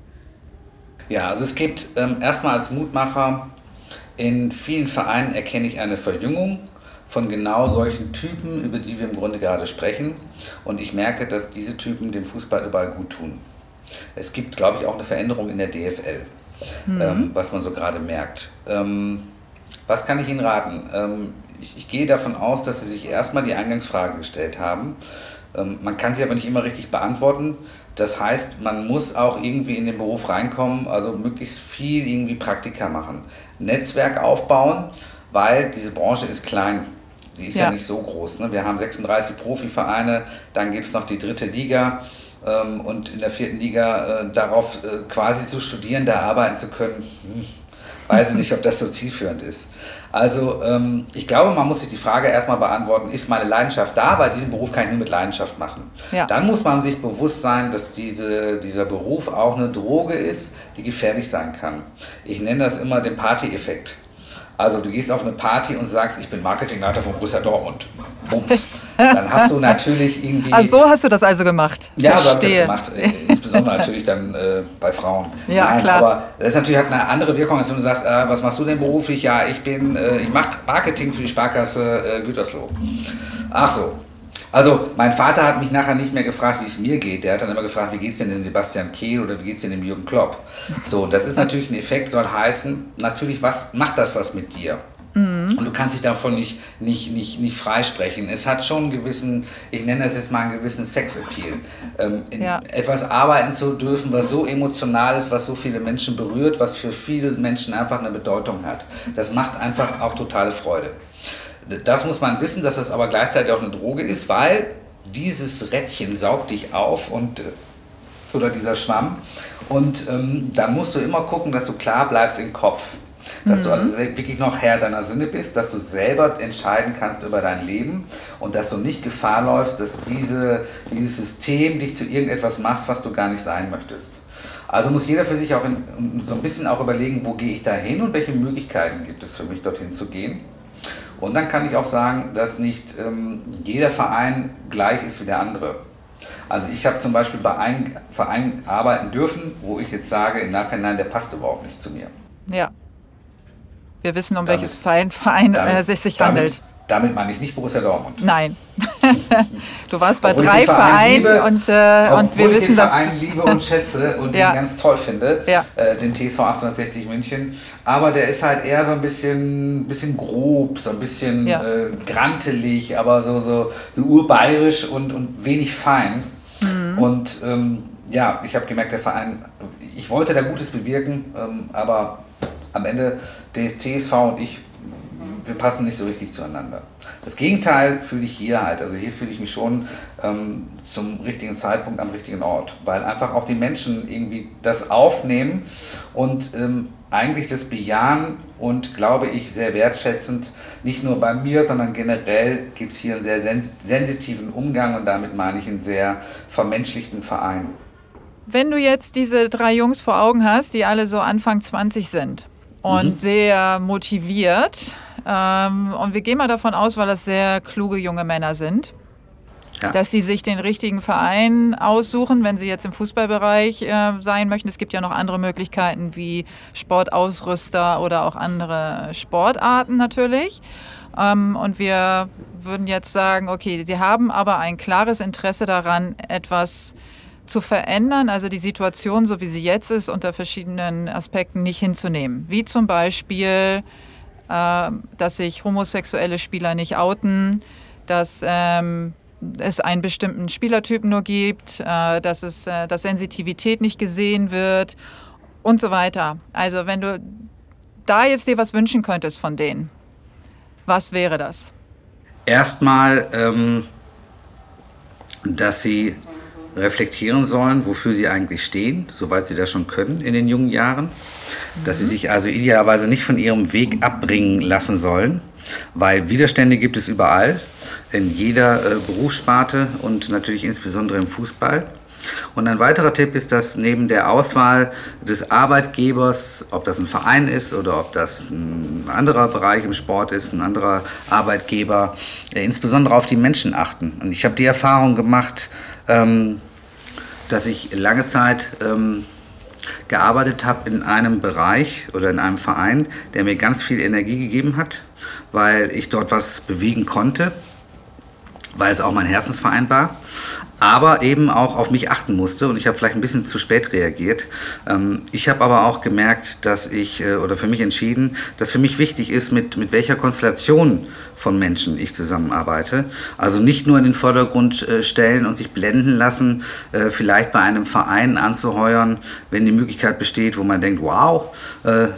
Ja, also es gibt ähm, erstmal als Mutmacher, in vielen Vereinen erkenne ich eine Verjüngung von genau solchen Typen, über die wir im Grunde gerade sprechen. Und ich merke, dass diese Typen dem Fußball überall gut tun. Es gibt, glaube ich, auch eine Veränderung in der DFL, mhm. ähm, was man so gerade merkt. Ähm, was kann ich Ihnen raten? Ähm, ich, ich, gehe davon aus, dass Sie sich erstmal die Eingangsfrage gestellt haben. Ähm, man kann sie aber nicht immer richtig beantworten. Das heißt, man muss auch irgendwie in den Beruf reinkommen, also möglichst viel irgendwie Praktika machen. Netzwerk aufbauen, weil diese Branche ist klein. Die ist ja, ja nicht so groß. Ne? Wir haben 36 Profivereine, dann gibt es noch die dritte Liga ähm, und in der vierten Liga äh, darauf äh, quasi zu studieren, da arbeiten zu können. Hm weiß ich nicht, ob das so zielführend ist. Also ähm, ich glaube, man muss sich die Frage erstmal beantworten, ist meine Leidenschaft da? Weil diesen Beruf kann ich nur mit Leidenschaft machen. Ja. Dann muss man sich bewusst sein, dass diese, dieser Beruf auch eine Droge ist, die gefährlich sein kann. Ich nenne das immer den Party-Effekt. Also du gehst auf eine Party und sagst, ich bin Marketingleiter von Borussia Dortmund. Bums. Dann hast du natürlich irgendwie... Also so hast du das also gemacht. Ja, so habe ich das gemacht. Insbesondere natürlich dann äh, bei Frauen. Ja, Nein, klar. Aber das ist natürlich hat eine andere Wirkung, als wenn du sagst, äh, was machst du denn beruflich? Ja, ich bin, äh, ich mache Marketing für die Sparkasse äh, Gütersloh. Ach so, also mein Vater hat mich nachher nicht mehr gefragt, wie es mir geht. Der hat dann immer gefragt, wie geht es denn dem Sebastian Kehl oder wie geht es denn dem Jürgen Klopp. So, das ist natürlich ein Effekt, soll heißen, natürlich, was macht das was mit dir? Mhm. Und du kannst dich davon nicht, nicht, nicht, nicht freisprechen. Es hat schon einen gewissen, ich nenne das jetzt mal einen gewissen Sexappeal. Ähm, ja. Etwas arbeiten zu dürfen, was so emotional ist, was so viele Menschen berührt, was für viele Menschen einfach eine Bedeutung hat. Das macht einfach auch totale Freude. Das muss man wissen, dass das aber gleichzeitig auch eine Droge ist, weil dieses Rädchen saugt dich auf und äh, oder dieser Schwamm. Und ähm, dann musst du immer gucken, dass du klar bleibst im Kopf. Dass mhm. du also wirklich noch Herr deiner Sinne bist, dass du selber entscheiden kannst über dein Leben und dass du nicht Gefahr läufst, dass diese, dieses System dich zu irgendetwas machst, was du gar nicht sein möchtest. Also muss jeder für sich auch in, so ein bisschen auch überlegen, wo gehe ich da hin und welche Möglichkeiten gibt es für mich, dorthin zu gehen. Und dann kann ich auch sagen, dass nicht ähm, jeder Verein gleich ist wie der andere. Also ich habe zum Beispiel bei einem Verein arbeiten dürfen, wo ich jetzt sage, im Nachhinein, der passt überhaupt nicht zu mir. Ja. Wir wissen, um damit, welches Verein, Verein äh, es sich handelt. Damit meine ich nicht Borussia Dortmund. Nein. du warst bei obwohl drei Vereinen liebe, und, äh, und wir wissen, dass. Ich den Verein liebe und schätze und ja. den ganz toll finde, ja. äh, den TSV 1860 München. Aber der ist halt eher so ein bisschen, bisschen grob, so ein bisschen ja. äh, grantelig, aber so, so, so urbayerisch und, und wenig fein. Mhm. Und ähm, ja, ich habe gemerkt, der Verein, ich wollte da Gutes bewirken, ähm, aber am Ende der TSV und ich, wir passen nicht so richtig zueinander. Das Gegenteil fühle ich hier halt. Also hier fühle ich mich schon ähm, zum richtigen Zeitpunkt am richtigen Ort, weil einfach auch die Menschen irgendwie das aufnehmen und ähm, eigentlich das bejahen und glaube ich sehr wertschätzend, nicht nur bei mir, sondern generell gibt es hier einen sehr sen sensitiven Umgang und damit meine ich einen sehr vermenschlichten Verein. Wenn du jetzt diese drei Jungs vor Augen hast, die alle so Anfang 20 sind und mhm. sehr motiviert, ähm, und wir gehen mal davon aus, weil das sehr kluge junge Männer sind, ja. dass sie sich den richtigen Verein aussuchen, wenn sie jetzt im Fußballbereich äh, sein möchten. Es gibt ja noch andere Möglichkeiten wie Sportausrüster oder auch andere Sportarten natürlich. Ähm, und wir würden jetzt sagen, okay, sie haben aber ein klares Interesse daran, etwas zu verändern, also die Situation, so wie sie jetzt ist, unter verschiedenen Aspekten nicht hinzunehmen. Wie zum Beispiel, dass sich homosexuelle Spieler nicht outen, dass ähm, es einen bestimmten Spielertypen nur gibt, äh, dass, es, äh, dass Sensitivität nicht gesehen wird und so weiter. Also wenn du da jetzt dir was wünschen könntest von denen, was wäre das? Erstmal, ähm, dass sie reflektieren sollen, wofür sie eigentlich stehen, soweit sie das schon können in den jungen Jahren. Dass sie sich also idealerweise nicht von ihrem Weg abbringen lassen sollen, weil Widerstände gibt es überall in jeder äh, Berufssparte und natürlich insbesondere im Fußball. Und ein weiterer Tipp ist, dass neben der Auswahl des Arbeitgebers, ob das ein Verein ist oder ob das ein anderer Bereich im Sport ist, ein anderer Arbeitgeber, äh, insbesondere auf die Menschen achten. Und ich habe die Erfahrung gemacht, ähm, dass ich lange Zeit ähm, gearbeitet habe in einem Bereich oder in einem Verein, der mir ganz viel Energie gegeben hat, weil ich dort was bewegen konnte weil es auch mein Herzensverein war, aber eben auch auf mich achten musste und ich habe vielleicht ein bisschen zu spät reagiert. Ähm, ich habe aber auch gemerkt, dass ich äh, oder für mich entschieden, dass für mich wichtig ist, mit, mit welcher Konstellation von Menschen ich zusammenarbeite. Also nicht nur in den Vordergrund äh, stellen und sich blenden lassen, äh, vielleicht bei einem Verein anzuheuern, wenn die Möglichkeit besteht, wo man denkt, wow,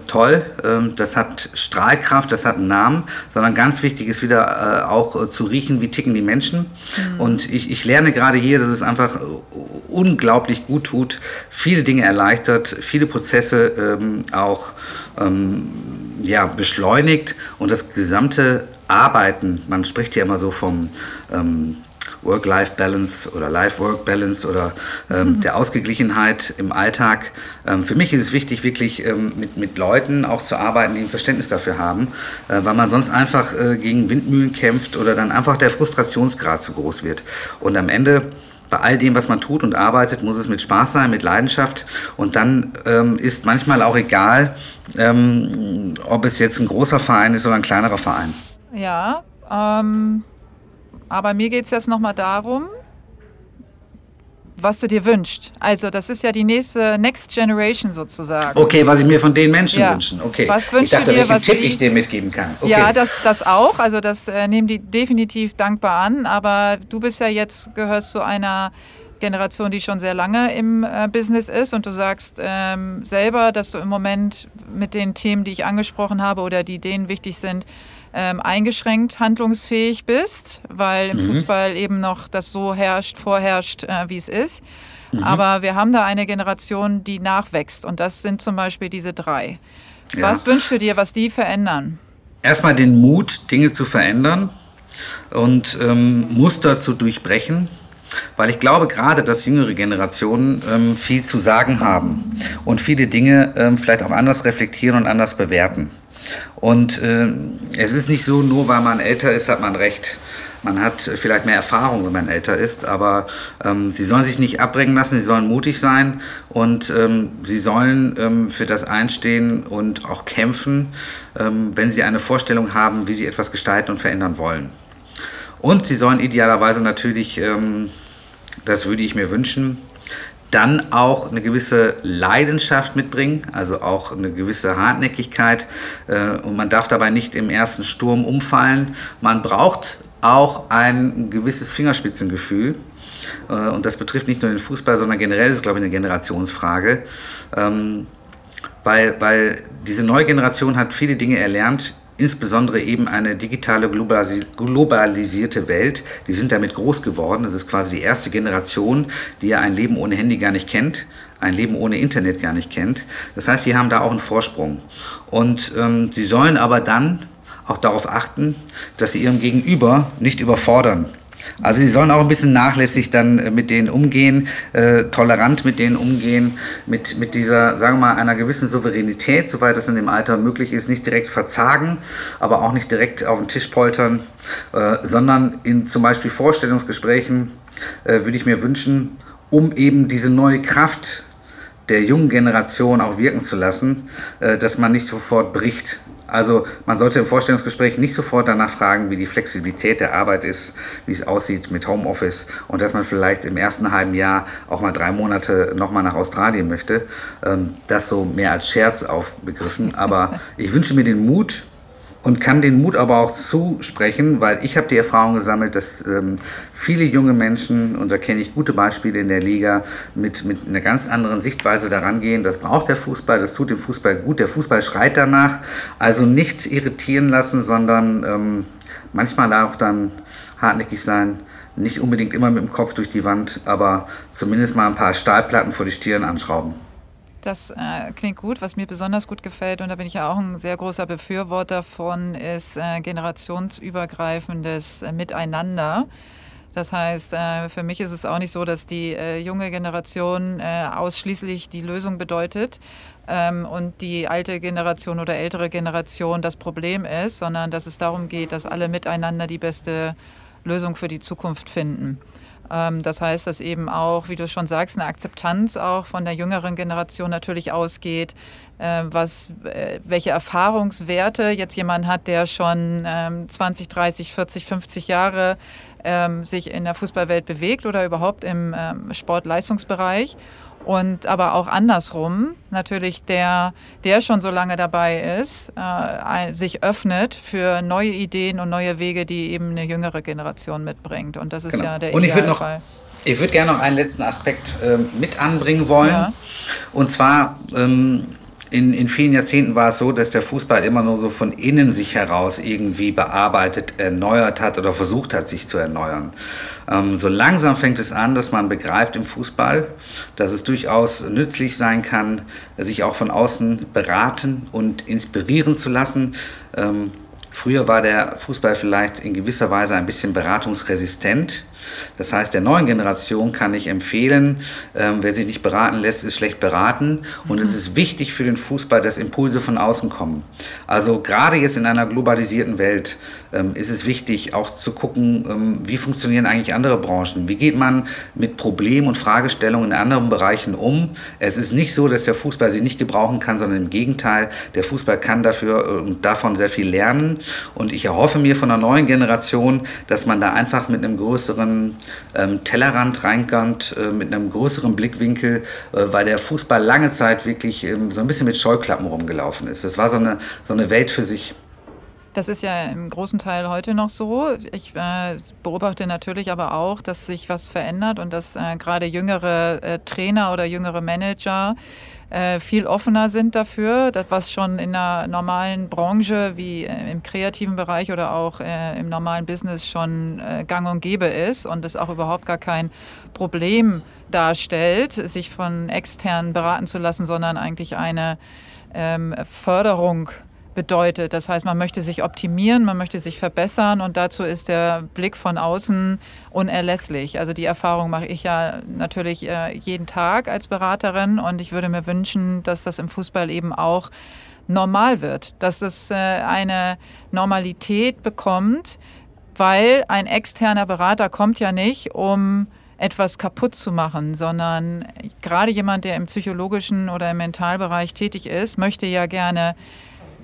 toll, ähm, das hat Strahlkraft, das hat einen Namen, sondern ganz wichtig ist wieder auch zu riechen, wie ticken die Menschen. Mhm. Und ich, ich lerne gerade hier, dass es einfach unglaublich gut tut, viele Dinge erleichtert, viele Prozesse ähm, auch ähm, ja, beschleunigt und das gesamte Arbeiten, man spricht ja immer so vom ähm, Work-Life-Balance oder Life-Work-Balance oder ähm, mhm. der Ausgeglichenheit im Alltag. Ähm, für mich ist es wichtig, wirklich ähm, mit, mit Leuten auch zu arbeiten, die ein Verständnis dafür haben, äh, weil man sonst einfach äh, gegen Windmühlen kämpft oder dann einfach der Frustrationsgrad zu groß wird. Und am Ende bei all dem, was man tut und arbeitet, muss es mit Spaß sein, mit Leidenschaft. Und dann ähm, ist manchmal auch egal, ähm, ob es jetzt ein großer Verein ist oder ein kleinerer Verein. Ja, ähm, aber mir geht es jetzt nochmal darum, was du dir wünschst. Also das ist ja die nächste Next Generation sozusagen. Okay, was ich mir von den Menschen ja. wünschen. Okay. Was wünschst ich dachte, du dir, was Tipp die, ich dir mitgeben kann. Okay. Ja, das, das auch. Also das äh, nehmen die definitiv dankbar an. Aber du bist ja jetzt gehörst zu einer Generation, die schon sehr lange im äh, Business ist und du sagst ähm, selber, dass du im Moment mit den Themen, die ich angesprochen habe oder die denen wichtig sind, ähm, eingeschränkt handlungsfähig bist, weil im mhm. Fußball eben noch das so herrscht, vorherrscht, äh, wie es ist. Mhm. Aber wir haben da eine Generation, die nachwächst und das sind zum Beispiel diese drei. Ja. Was wünschst du dir, was die verändern? Erstmal den Mut, Dinge zu verändern und ähm, Muster zu durchbrechen. Weil ich glaube gerade, dass jüngere Generationen ähm, viel zu sagen haben und viele Dinge ähm, vielleicht auch anders reflektieren und anders bewerten. Und äh, es ist nicht so, nur weil man älter ist, hat man recht. Man hat vielleicht mehr Erfahrung, wenn man älter ist, aber ähm, sie sollen sich nicht abbringen lassen, sie sollen mutig sein und ähm, sie sollen ähm, für das einstehen und auch kämpfen, ähm, wenn sie eine Vorstellung haben, wie sie etwas gestalten und verändern wollen. Und sie sollen idealerweise natürlich, ähm, das würde ich mir wünschen, dann auch eine gewisse Leidenschaft mitbringen, also auch eine gewisse Hartnäckigkeit. Äh, und man darf dabei nicht im ersten Sturm umfallen. Man braucht auch ein gewisses Fingerspitzengefühl. Äh, und das betrifft nicht nur den Fußball, sondern generell ist es, glaube ich, eine Generationsfrage. Ähm, weil, weil diese neue Generation hat viele Dinge erlernt, insbesondere eben eine digitale globalisierte Welt. Die sind damit groß geworden. Das ist quasi die erste Generation, die ja ein Leben ohne Handy gar nicht kennt, ein Leben ohne Internet gar nicht kennt. Das heißt, die haben da auch einen Vorsprung. Und ähm, sie sollen aber dann auch darauf achten, dass sie ihren Gegenüber nicht überfordern. Also sie sollen auch ein bisschen nachlässig dann äh, mit denen umgehen, äh, tolerant mit denen umgehen, mit, mit dieser, sagen wir mal, einer gewissen Souveränität, soweit das in dem Alter möglich ist, nicht direkt verzagen, aber auch nicht direkt auf den Tisch poltern, äh, sondern in zum Beispiel Vorstellungsgesprächen äh, würde ich mir wünschen, um eben diese neue Kraft der jungen Generation auch wirken zu lassen, äh, dass man nicht sofort bricht. Also man sollte im Vorstellungsgespräch nicht sofort danach fragen, wie die Flexibilität der Arbeit ist, wie es aussieht mit Homeoffice und dass man vielleicht im ersten halben Jahr auch mal drei Monate nochmal nach Australien möchte. Ähm, das so mehr als Scherz aufbegriffen. Aber ich wünsche mir den Mut, und kann den Mut aber auch zusprechen, weil ich habe die Erfahrung gesammelt, dass ähm, viele junge Menschen, und da kenne ich gute Beispiele in der Liga, mit, mit einer ganz anderen Sichtweise daran gehen. Das braucht der Fußball, das tut dem Fußball gut. Der Fußball schreit danach. Also nicht irritieren lassen, sondern ähm, manchmal auch dann hartnäckig sein. Nicht unbedingt immer mit dem Kopf durch die Wand, aber zumindest mal ein paar Stahlplatten vor die Stirn anschrauben. Das äh, klingt gut. Was mir besonders gut gefällt, und da bin ich ja auch ein sehr großer Befürworter von, ist äh, generationsübergreifendes äh, Miteinander. Das heißt, äh, für mich ist es auch nicht so, dass die äh, junge Generation äh, ausschließlich die Lösung bedeutet ähm, und die alte Generation oder ältere Generation das Problem ist, sondern dass es darum geht, dass alle miteinander die beste Lösung für die Zukunft finden. Ähm, das heißt, dass eben auch, wie du schon sagst, eine Akzeptanz auch von der jüngeren Generation natürlich ausgeht, äh, was, äh, welche Erfahrungswerte jetzt jemand hat, der schon 20, 30, 40, 50 Jahre ähm, sich in der Fußballwelt bewegt oder überhaupt im ähm, Sportleistungsbereich und aber auch andersrum, natürlich der, der schon so lange dabei ist, äh, sich öffnet für neue Ideen und neue Wege, die eben eine jüngere Generation mitbringt. Und das ist genau. ja der und Idealfall. Ich würde gerne noch einen letzten Aspekt äh, mit anbringen wollen. Ja. Und zwar ähm, in, in vielen Jahrzehnten war es so, dass der Fußball immer nur so von innen sich heraus irgendwie bearbeitet, erneuert hat oder versucht hat, sich zu erneuern. Ähm, so langsam fängt es an, dass man begreift im Fußball, dass es durchaus nützlich sein kann, sich auch von außen beraten und inspirieren zu lassen. Ähm, früher war der Fußball vielleicht in gewisser Weise ein bisschen beratungsresistent. Das heißt, der neuen Generation kann ich empfehlen, ähm, wer sich nicht beraten lässt, ist schlecht beraten. Und mhm. es ist wichtig für den Fußball, dass Impulse von außen kommen. Also gerade jetzt in einer globalisierten Welt ähm, ist es wichtig, auch zu gucken, ähm, wie funktionieren eigentlich andere Branchen. Wie geht man mit Problemen und Fragestellungen in anderen Bereichen um? Es ist nicht so, dass der Fußball sie nicht gebrauchen kann, sondern im Gegenteil, der Fußball kann dafür und ähm, davon sehr viel lernen. Und ich erhoffe mir von der neuen Generation, dass man da einfach mit einem größeren ähm, Tellerrand reinkommt, äh, mit einem größeren Blickwinkel, äh, weil der Fußball lange Zeit wirklich ähm, so ein bisschen mit Scheuklappen rumgelaufen ist. Das war so eine, so eine Welt für sich. Das ist ja im großen Teil heute noch so. Ich äh, beobachte natürlich aber auch, dass sich was verändert und dass äh, gerade jüngere äh, Trainer oder jüngere Manager äh, viel offener sind dafür, das, was schon in einer normalen Branche wie äh, im kreativen Bereich oder auch äh, im normalen Business schon äh, gang und gäbe ist und es auch überhaupt gar kein Problem darstellt, sich von externen beraten zu lassen, sondern eigentlich eine ähm, Förderung bedeutet. Das heißt, man möchte sich optimieren, man möchte sich verbessern und dazu ist der Blick von außen unerlässlich. Also die Erfahrung mache ich ja natürlich äh, jeden Tag als Beraterin und ich würde mir wünschen, dass das im Fußball eben auch normal wird, dass es äh, eine Normalität bekommt, weil ein externer Berater kommt ja nicht, um etwas kaputt zu machen, sondern gerade jemand, der im psychologischen oder im Mentalbereich tätig ist, möchte ja gerne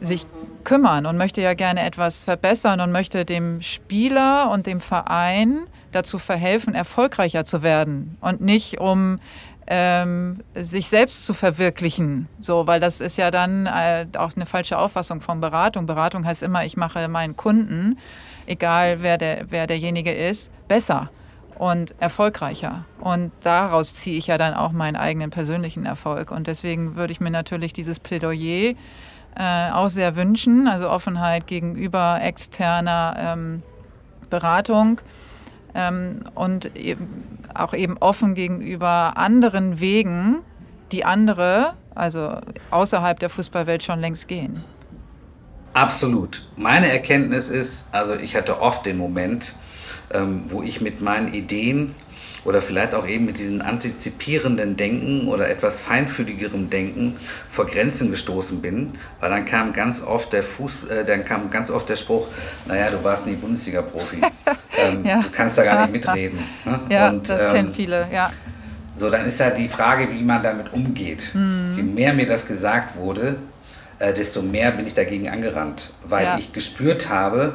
sich kümmern und möchte ja gerne etwas verbessern und möchte dem Spieler und dem Verein dazu verhelfen, erfolgreicher zu werden und nicht um ähm, sich selbst zu verwirklichen. So, weil das ist ja dann äh, auch eine falsche Auffassung von Beratung. Beratung heißt immer, ich mache meinen Kunden, egal wer, der, wer derjenige ist, besser. und erfolgreicher. Und daraus ziehe ich ja dann auch meinen eigenen persönlichen Erfolg. Und deswegen würde ich mir natürlich dieses Plädoyer äh, auch sehr wünschen, also Offenheit gegenüber externer ähm, Beratung ähm, und eben auch eben offen gegenüber anderen Wegen, die andere, also außerhalb der Fußballwelt schon längst gehen. Absolut. Meine Erkenntnis ist, also ich hatte oft den Moment, ähm, wo ich mit meinen Ideen oder vielleicht auch eben mit diesem antizipierenden Denken oder etwas feinfühligerem Denken vor Grenzen gestoßen bin, weil dann kam ganz oft der Fuß, äh, dann kam ganz oft der Spruch, naja, du warst nie Bundesliga-Profi, ähm, ja. du kannst da gar nicht mitreden. Ne? Ja, Und, das ähm, kennen viele, ja. So, dann ist ja die Frage, wie man damit umgeht. Mhm. Je mehr mir das gesagt wurde, äh, desto mehr bin ich dagegen angerannt, weil ja. ich gespürt habe,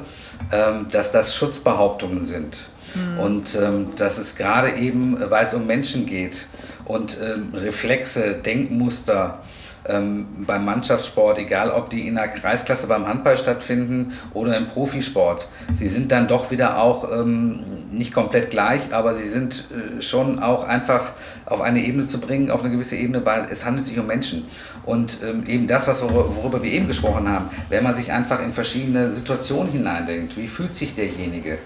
ähm, dass das Schutzbehauptungen sind. Mhm. Und ähm, dass es gerade eben, weil es um Menschen geht und ähm, Reflexe, Denkmuster, ähm, beim Mannschaftssport, egal ob die in der Kreisklasse beim Handball stattfinden oder im Profisport. Sie sind dann doch wieder auch ähm, nicht komplett gleich, aber sie sind äh, schon auch einfach auf eine Ebene zu bringen, auf eine gewisse Ebene, weil es handelt sich um Menschen. Und ähm, eben das, was, worüber wir eben gesprochen haben, wenn man sich einfach in verschiedene Situationen hineindenkt, wie fühlt sich derjenige,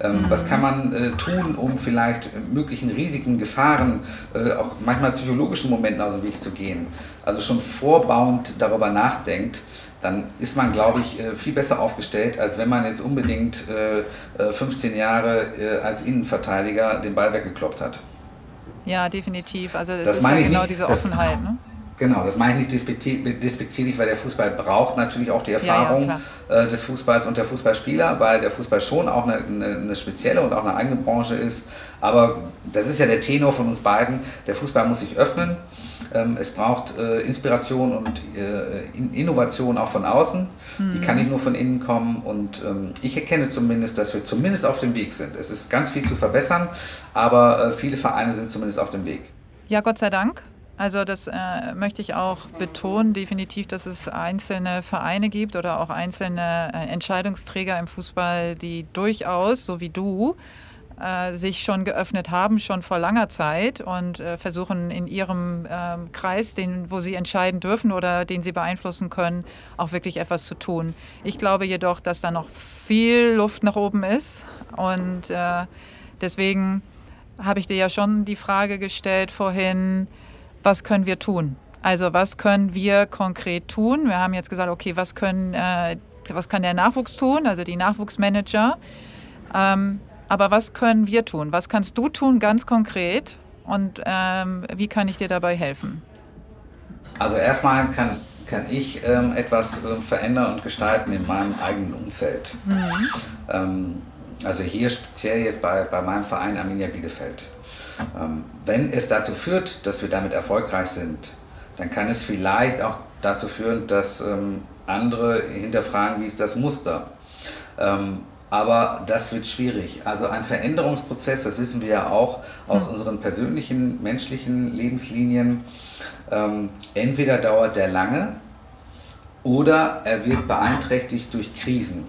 ähm, was kann man äh, tun, um vielleicht möglichen Risiken, Gefahren, äh, auch manchmal psychologischen Momenten aus dem Weg zu gehen. Also schon vorbauend darüber nachdenkt, dann ist man, glaube ich, äh, viel besser aufgestellt, als wenn man jetzt unbedingt 15 äh, äh, Jahre als Innenverteidiger den Ball weggekloppt hat. Ja, definitiv. Also das, das ist ja genau nicht, diese Offenheit. Ne? Genau, das meine ich nicht despektierlich, weil der Fußball braucht natürlich auch die Erfahrung ja, ja, des Fußballs und der Fußballspieler, weil der Fußball schon auch eine, eine, eine, spezielle und auch eine eigene Branche ist. Aber das ist ja der Tenor von uns beiden. Der Fußball muss sich öffnen. Ähm, es braucht äh, Inspiration und äh, Innovation auch von außen. Mhm. Die kann nicht nur von innen kommen. Und ähm, ich erkenne zumindest, dass wir zumindest auf dem Weg sind. Es ist ganz viel zu verbessern, aber äh, viele Vereine sind zumindest auf dem Weg. Ja, Gott sei Dank. Also das äh, möchte ich auch betonen, definitiv, dass es einzelne Vereine gibt oder auch einzelne äh, Entscheidungsträger im Fußball, die durchaus, so wie du, äh, sich schon geöffnet haben, schon vor langer Zeit und äh, versuchen in ihrem ähm, Kreis, den, wo sie entscheiden dürfen oder den sie beeinflussen können, auch wirklich etwas zu tun. Ich glaube jedoch, dass da noch viel Luft nach oben ist und äh, deswegen habe ich dir ja schon die Frage gestellt vorhin, was können wir tun? Also was können wir konkret tun? Wir haben jetzt gesagt, okay, was, können, äh, was kann der Nachwuchs tun, also die Nachwuchsmanager? Ähm, aber was können wir tun? Was kannst du tun ganz konkret? Und ähm, wie kann ich dir dabei helfen? Also erstmal kann, kann ich ähm, etwas äh, verändern und gestalten in meinem eigenen Umfeld. Mhm. Ähm, also hier speziell jetzt bei, bei meinem Verein Arminia Bielefeld. Ähm, wenn es dazu führt, dass wir damit erfolgreich sind, dann kann es vielleicht auch dazu führen, dass ähm, andere hinterfragen, wie ist das Muster. Ähm, aber das wird schwierig. Also ein Veränderungsprozess, das wissen wir ja auch aus hm. unseren persönlichen, menschlichen Lebenslinien, entweder dauert der lange oder er wird beeinträchtigt durch Krisen.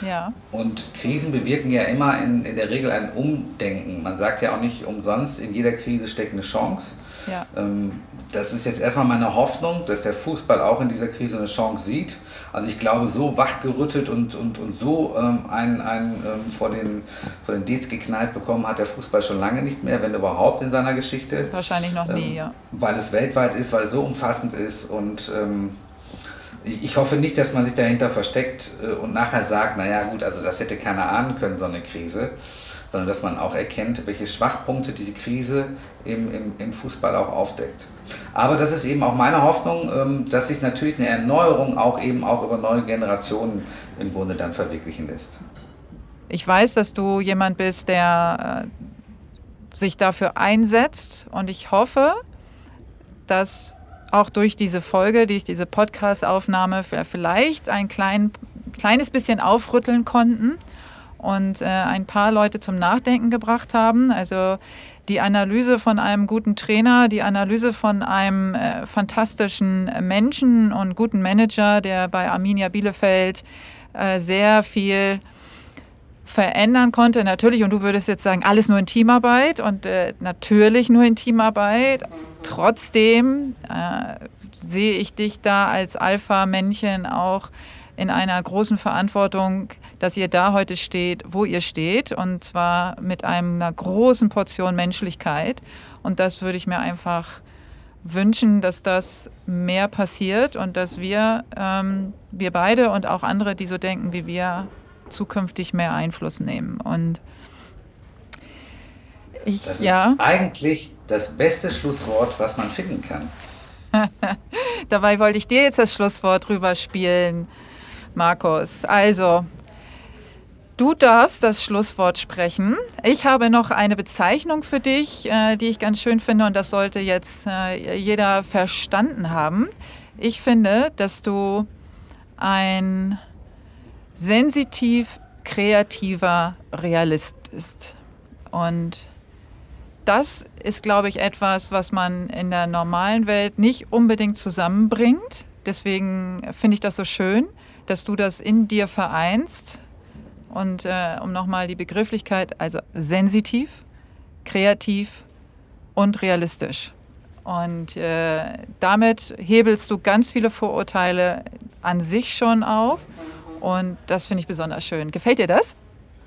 Ja. Und Krisen bewirken ja immer in, in der Regel ein Umdenken. Man sagt ja auch nicht umsonst, in jeder Krise steckt eine Chance. Ja. Ähm, das ist jetzt erstmal meine Hoffnung, dass der Fußball auch in dieser Krise eine Chance sieht. Also ich glaube, so wachgerüttelt und, und, und so ähm, einen, einen ähm, vor, den, vor den Dez geknallt bekommen hat der Fußball schon lange nicht mehr, wenn überhaupt in seiner Geschichte. Wahrscheinlich noch nie, ähm, ja. Weil es weltweit ist, weil es so umfassend ist und ähm, ich hoffe nicht, dass man sich dahinter versteckt äh, und nachher sagt, naja gut, also das hätte keiner ahnen können, so eine Krise, sondern dass man auch erkennt, welche Schwachpunkte diese Krise im, im, im Fußball auch aufdeckt. Aber das ist eben auch meine Hoffnung, ähm, dass sich natürlich eine Erneuerung auch eben auch über neue Generationen im Grunde dann verwirklichen lässt. Ich weiß, dass du jemand bist, der äh, sich dafür einsetzt und ich hoffe, dass auch durch diese Folge, durch diese Podcast-Aufnahme vielleicht ein klein, kleines bisschen aufrütteln konnten und äh, ein paar Leute zum Nachdenken gebracht haben. Also die Analyse von einem guten Trainer, die Analyse von einem äh, fantastischen Menschen und guten Manager, der bei Arminia Bielefeld äh, sehr viel verändern konnte, natürlich, und du würdest jetzt sagen, alles nur in Teamarbeit und äh, natürlich nur in Teamarbeit. Trotzdem äh, sehe ich dich da als Alpha-Männchen auch in einer großen Verantwortung, dass ihr da heute steht, wo ihr steht, und zwar mit einer großen Portion Menschlichkeit. Und das würde ich mir einfach wünschen, dass das mehr passiert und dass wir, ähm, wir beide und auch andere, die so denken wie wir, zukünftig mehr Einfluss nehmen. Und ich, das ist ja. eigentlich das beste Schlusswort, was man finden kann. Dabei wollte ich dir jetzt das Schlusswort rüberspielen, Markus. Also, Du darfst das Schlusswort sprechen. Ich habe noch eine Bezeichnung für dich, äh, die ich ganz schön finde und das sollte jetzt äh, jeder verstanden haben. Ich finde, dass du ein sensitiv kreativer Realist bist. Und das ist, glaube ich, etwas, was man in der normalen Welt nicht unbedingt zusammenbringt. Deswegen finde ich das so schön, dass du das in dir vereinst und äh, um nochmal die Begrifflichkeit, also sensitiv, kreativ und realistisch. Und äh, damit hebelst du ganz viele Vorurteile an sich schon auf. Und das finde ich besonders schön. Gefällt dir das?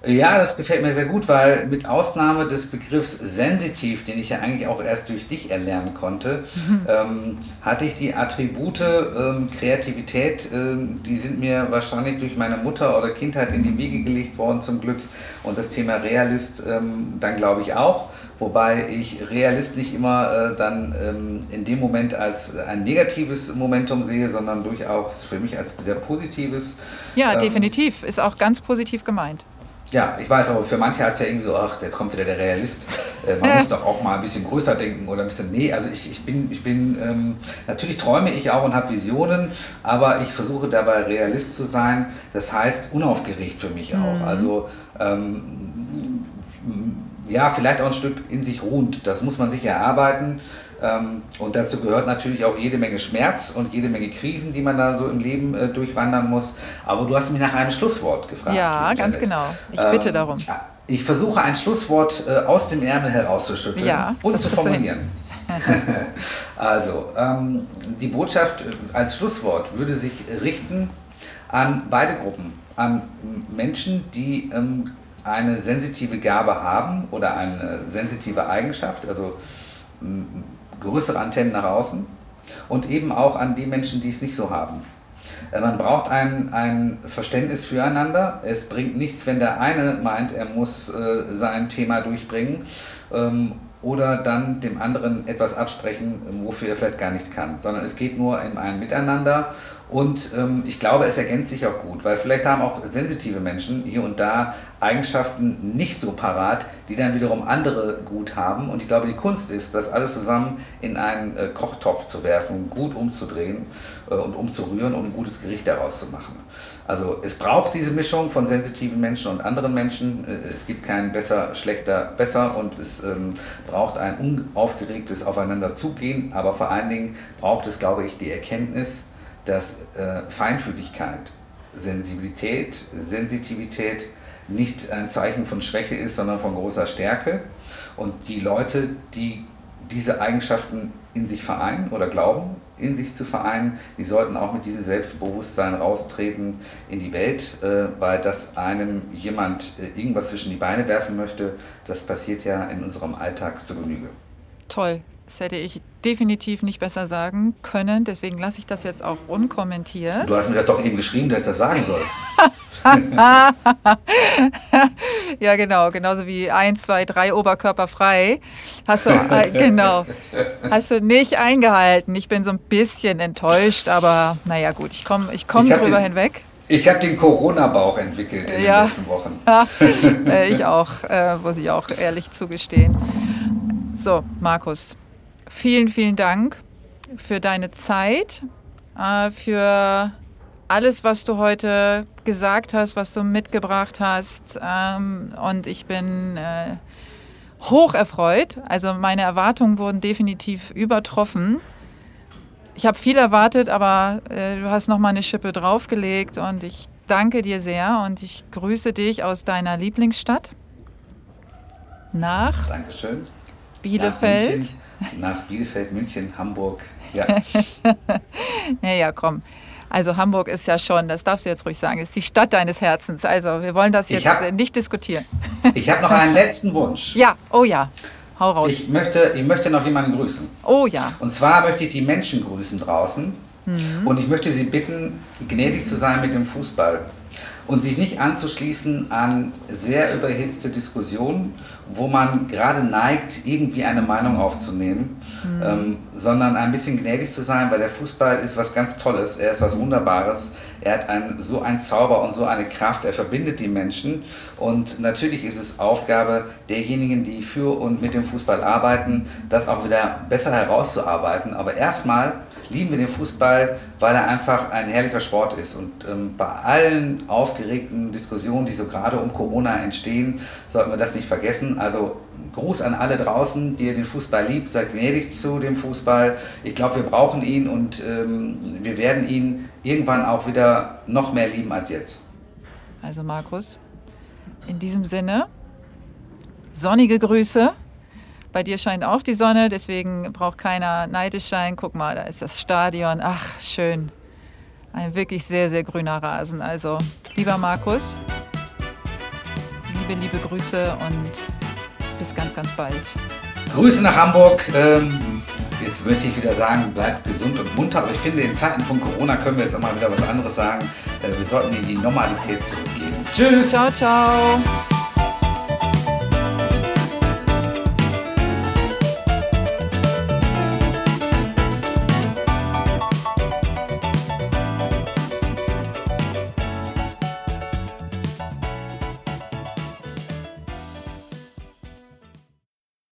Ja, das gefällt mir sehr gut, weil mit Ausnahme des Begriffs sensitiv, den ich ja eigentlich auch erst durch dich erlernen konnte, mhm. ähm, hatte ich die Attribute ähm, Kreativität, ähm, die sind mir wahrscheinlich durch meine Mutter oder Kindheit in die Wiege gelegt worden zum Glück. Und das Thema Realist ähm, dann glaube ich auch, wobei ich Realist nicht immer äh, dann ähm, in dem Moment als ein negatives Momentum sehe, sondern durchaus für mich als sehr positives. Ja, ähm, definitiv, ist auch ganz positiv gemeint. Ja, ich weiß, aber für manche hat es ja irgendwie so, ach, jetzt kommt wieder der Realist. Äh, man muss doch auch mal ein bisschen größer denken oder ein bisschen, nee, also ich, ich bin, ich bin ähm, natürlich träume ich auch und habe Visionen, aber ich versuche dabei Realist zu sein. Das heißt unaufgeregt für mich auch. Mhm. Also ähm, ja, vielleicht auch ein Stück in sich ruhend. Das muss man sich erarbeiten. Ähm, und dazu gehört natürlich auch jede Menge Schmerz und jede Menge Krisen, die man da so im Leben äh, durchwandern muss. Aber du hast mich nach einem Schlusswort gefragt. Ja, ganz genau. Ich bitte ähm, darum. Ich versuche ein Schlusswort äh, aus dem Ärmel herauszuschütteln ja, und zu formulieren. also, ähm, die Botschaft äh, als Schlusswort würde sich richten an beide Gruppen. An Menschen, die eine sensitive Gabe haben oder eine sensitive Eigenschaft, also größere Antennen nach außen und eben auch an die Menschen, die es nicht so haben. Äh, man braucht ein, ein Verständnis füreinander. Es bringt nichts, wenn der eine meint, er muss äh, sein Thema durchbringen ähm, oder dann dem anderen etwas absprechen, wofür er vielleicht gar nichts kann, sondern es geht nur in einem Miteinander und ähm, ich glaube, es ergänzt sich auch gut, weil vielleicht haben auch sensitive Menschen hier und da Eigenschaften nicht so parat, die dann wiederum andere gut haben. Und ich glaube, die Kunst ist, das alles zusammen in einen äh, Kochtopf zu werfen, gut umzudrehen äh, und umzurühren, um ein gutes Gericht daraus zu machen. Also es braucht diese Mischung von sensitiven Menschen und anderen Menschen. Äh, es gibt kein besser, schlechter, besser und es ähm, braucht ein unaufgeregtes Aufeinanderzugehen. Aber vor allen Dingen braucht es, glaube ich, die Erkenntnis, dass äh, Feinfühligkeit, Sensibilität, Sensitivität nicht ein Zeichen von Schwäche ist, sondern von großer Stärke. Und die Leute, die diese Eigenschaften in sich vereinen oder glauben, in sich zu vereinen, die sollten auch mit diesem Selbstbewusstsein raustreten in die Welt, äh, weil das einem jemand äh, irgendwas zwischen die Beine werfen möchte, das passiert ja in unserem Alltag zur Genüge. Toll. Das hätte ich definitiv nicht besser sagen können. Deswegen lasse ich das jetzt auch unkommentiert. Du hast mir das doch eben geschrieben, dass ich das sagen soll. ja, genau. Genauso wie 1, 2, 3 Oberkörper frei. Hast du, äh, genau. Hast du nicht eingehalten. Ich bin so ein bisschen enttäuscht, aber naja, gut. Ich komme ich komm drüber den, hinweg. Ich habe den Corona-Bauch entwickelt in ja. den letzten Wochen. äh, ich auch, äh, muss ich auch ehrlich zugestehen. So, Markus, vielen, vielen Dank für deine Zeit, äh, für alles, was du heute gesagt hast, was du mitgebracht hast. Ähm, und ich bin äh, hoch erfreut. Also meine Erwartungen wurden definitiv übertroffen. Ich habe viel erwartet, aber äh, du hast noch mal eine Schippe draufgelegt und ich danke dir sehr und ich grüße dich aus deiner Lieblingsstadt nach Dankeschön. Bielefeld. Nach, München, nach Bielefeld, München, Hamburg. Ja. naja, komm. Also Hamburg ist ja schon, das darfst du jetzt ruhig sagen, ist die Stadt deines Herzens. Also wir wollen das jetzt hab, nicht diskutieren. Ich habe noch einen letzten Wunsch. Ja, oh ja. Hau raus. Ich möchte, ich möchte noch jemanden grüßen. Oh ja. Und zwar möchte ich die Menschen grüßen draußen. Mhm. Und ich möchte sie bitten, gnädig zu sein mit dem Fußball und sich nicht anzuschließen an sehr überhitzte Diskussionen, wo man gerade neigt, irgendwie eine Meinung aufzunehmen, mhm. ähm, sondern ein bisschen gnädig zu sein, weil der Fußball ist was ganz Tolles, er ist was Wunderbares, er hat ein, so einen Zauber und so eine Kraft, er verbindet die Menschen und natürlich ist es Aufgabe derjenigen, die für und mit dem Fußball arbeiten, das auch wieder besser herauszuarbeiten, aber erstmal lieben wir den Fußball, weil er einfach ein herrlicher Sport ist. Und ähm, bei allen aufgeregten Diskussionen, die so gerade um Corona entstehen, sollten wir das nicht vergessen. Also Gruß an alle draußen, die den Fußball liebt, seid gnädig zu dem Fußball. Ich glaube, wir brauchen ihn und ähm, wir werden ihn irgendwann auch wieder noch mehr lieben als jetzt. Also Markus, in diesem Sinne, sonnige Grüße bei dir scheint auch die Sonne, deswegen braucht keiner neidisch sein. Guck mal, da ist das Stadion. Ach, schön. Ein wirklich sehr, sehr grüner Rasen. Also, lieber Markus, liebe, liebe Grüße und bis ganz, ganz bald. Grüße nach Hamburg. Ähm, jetzt möchte ich wieder sagen, bleibt gesund und munter. Aber ich finde, in Zeiten von Corona können wir jetzt auch mal wieder was anderes sagen. Äh, wir sollten in die Normalität zurückgehen. Tschüss. Ciao, ciao.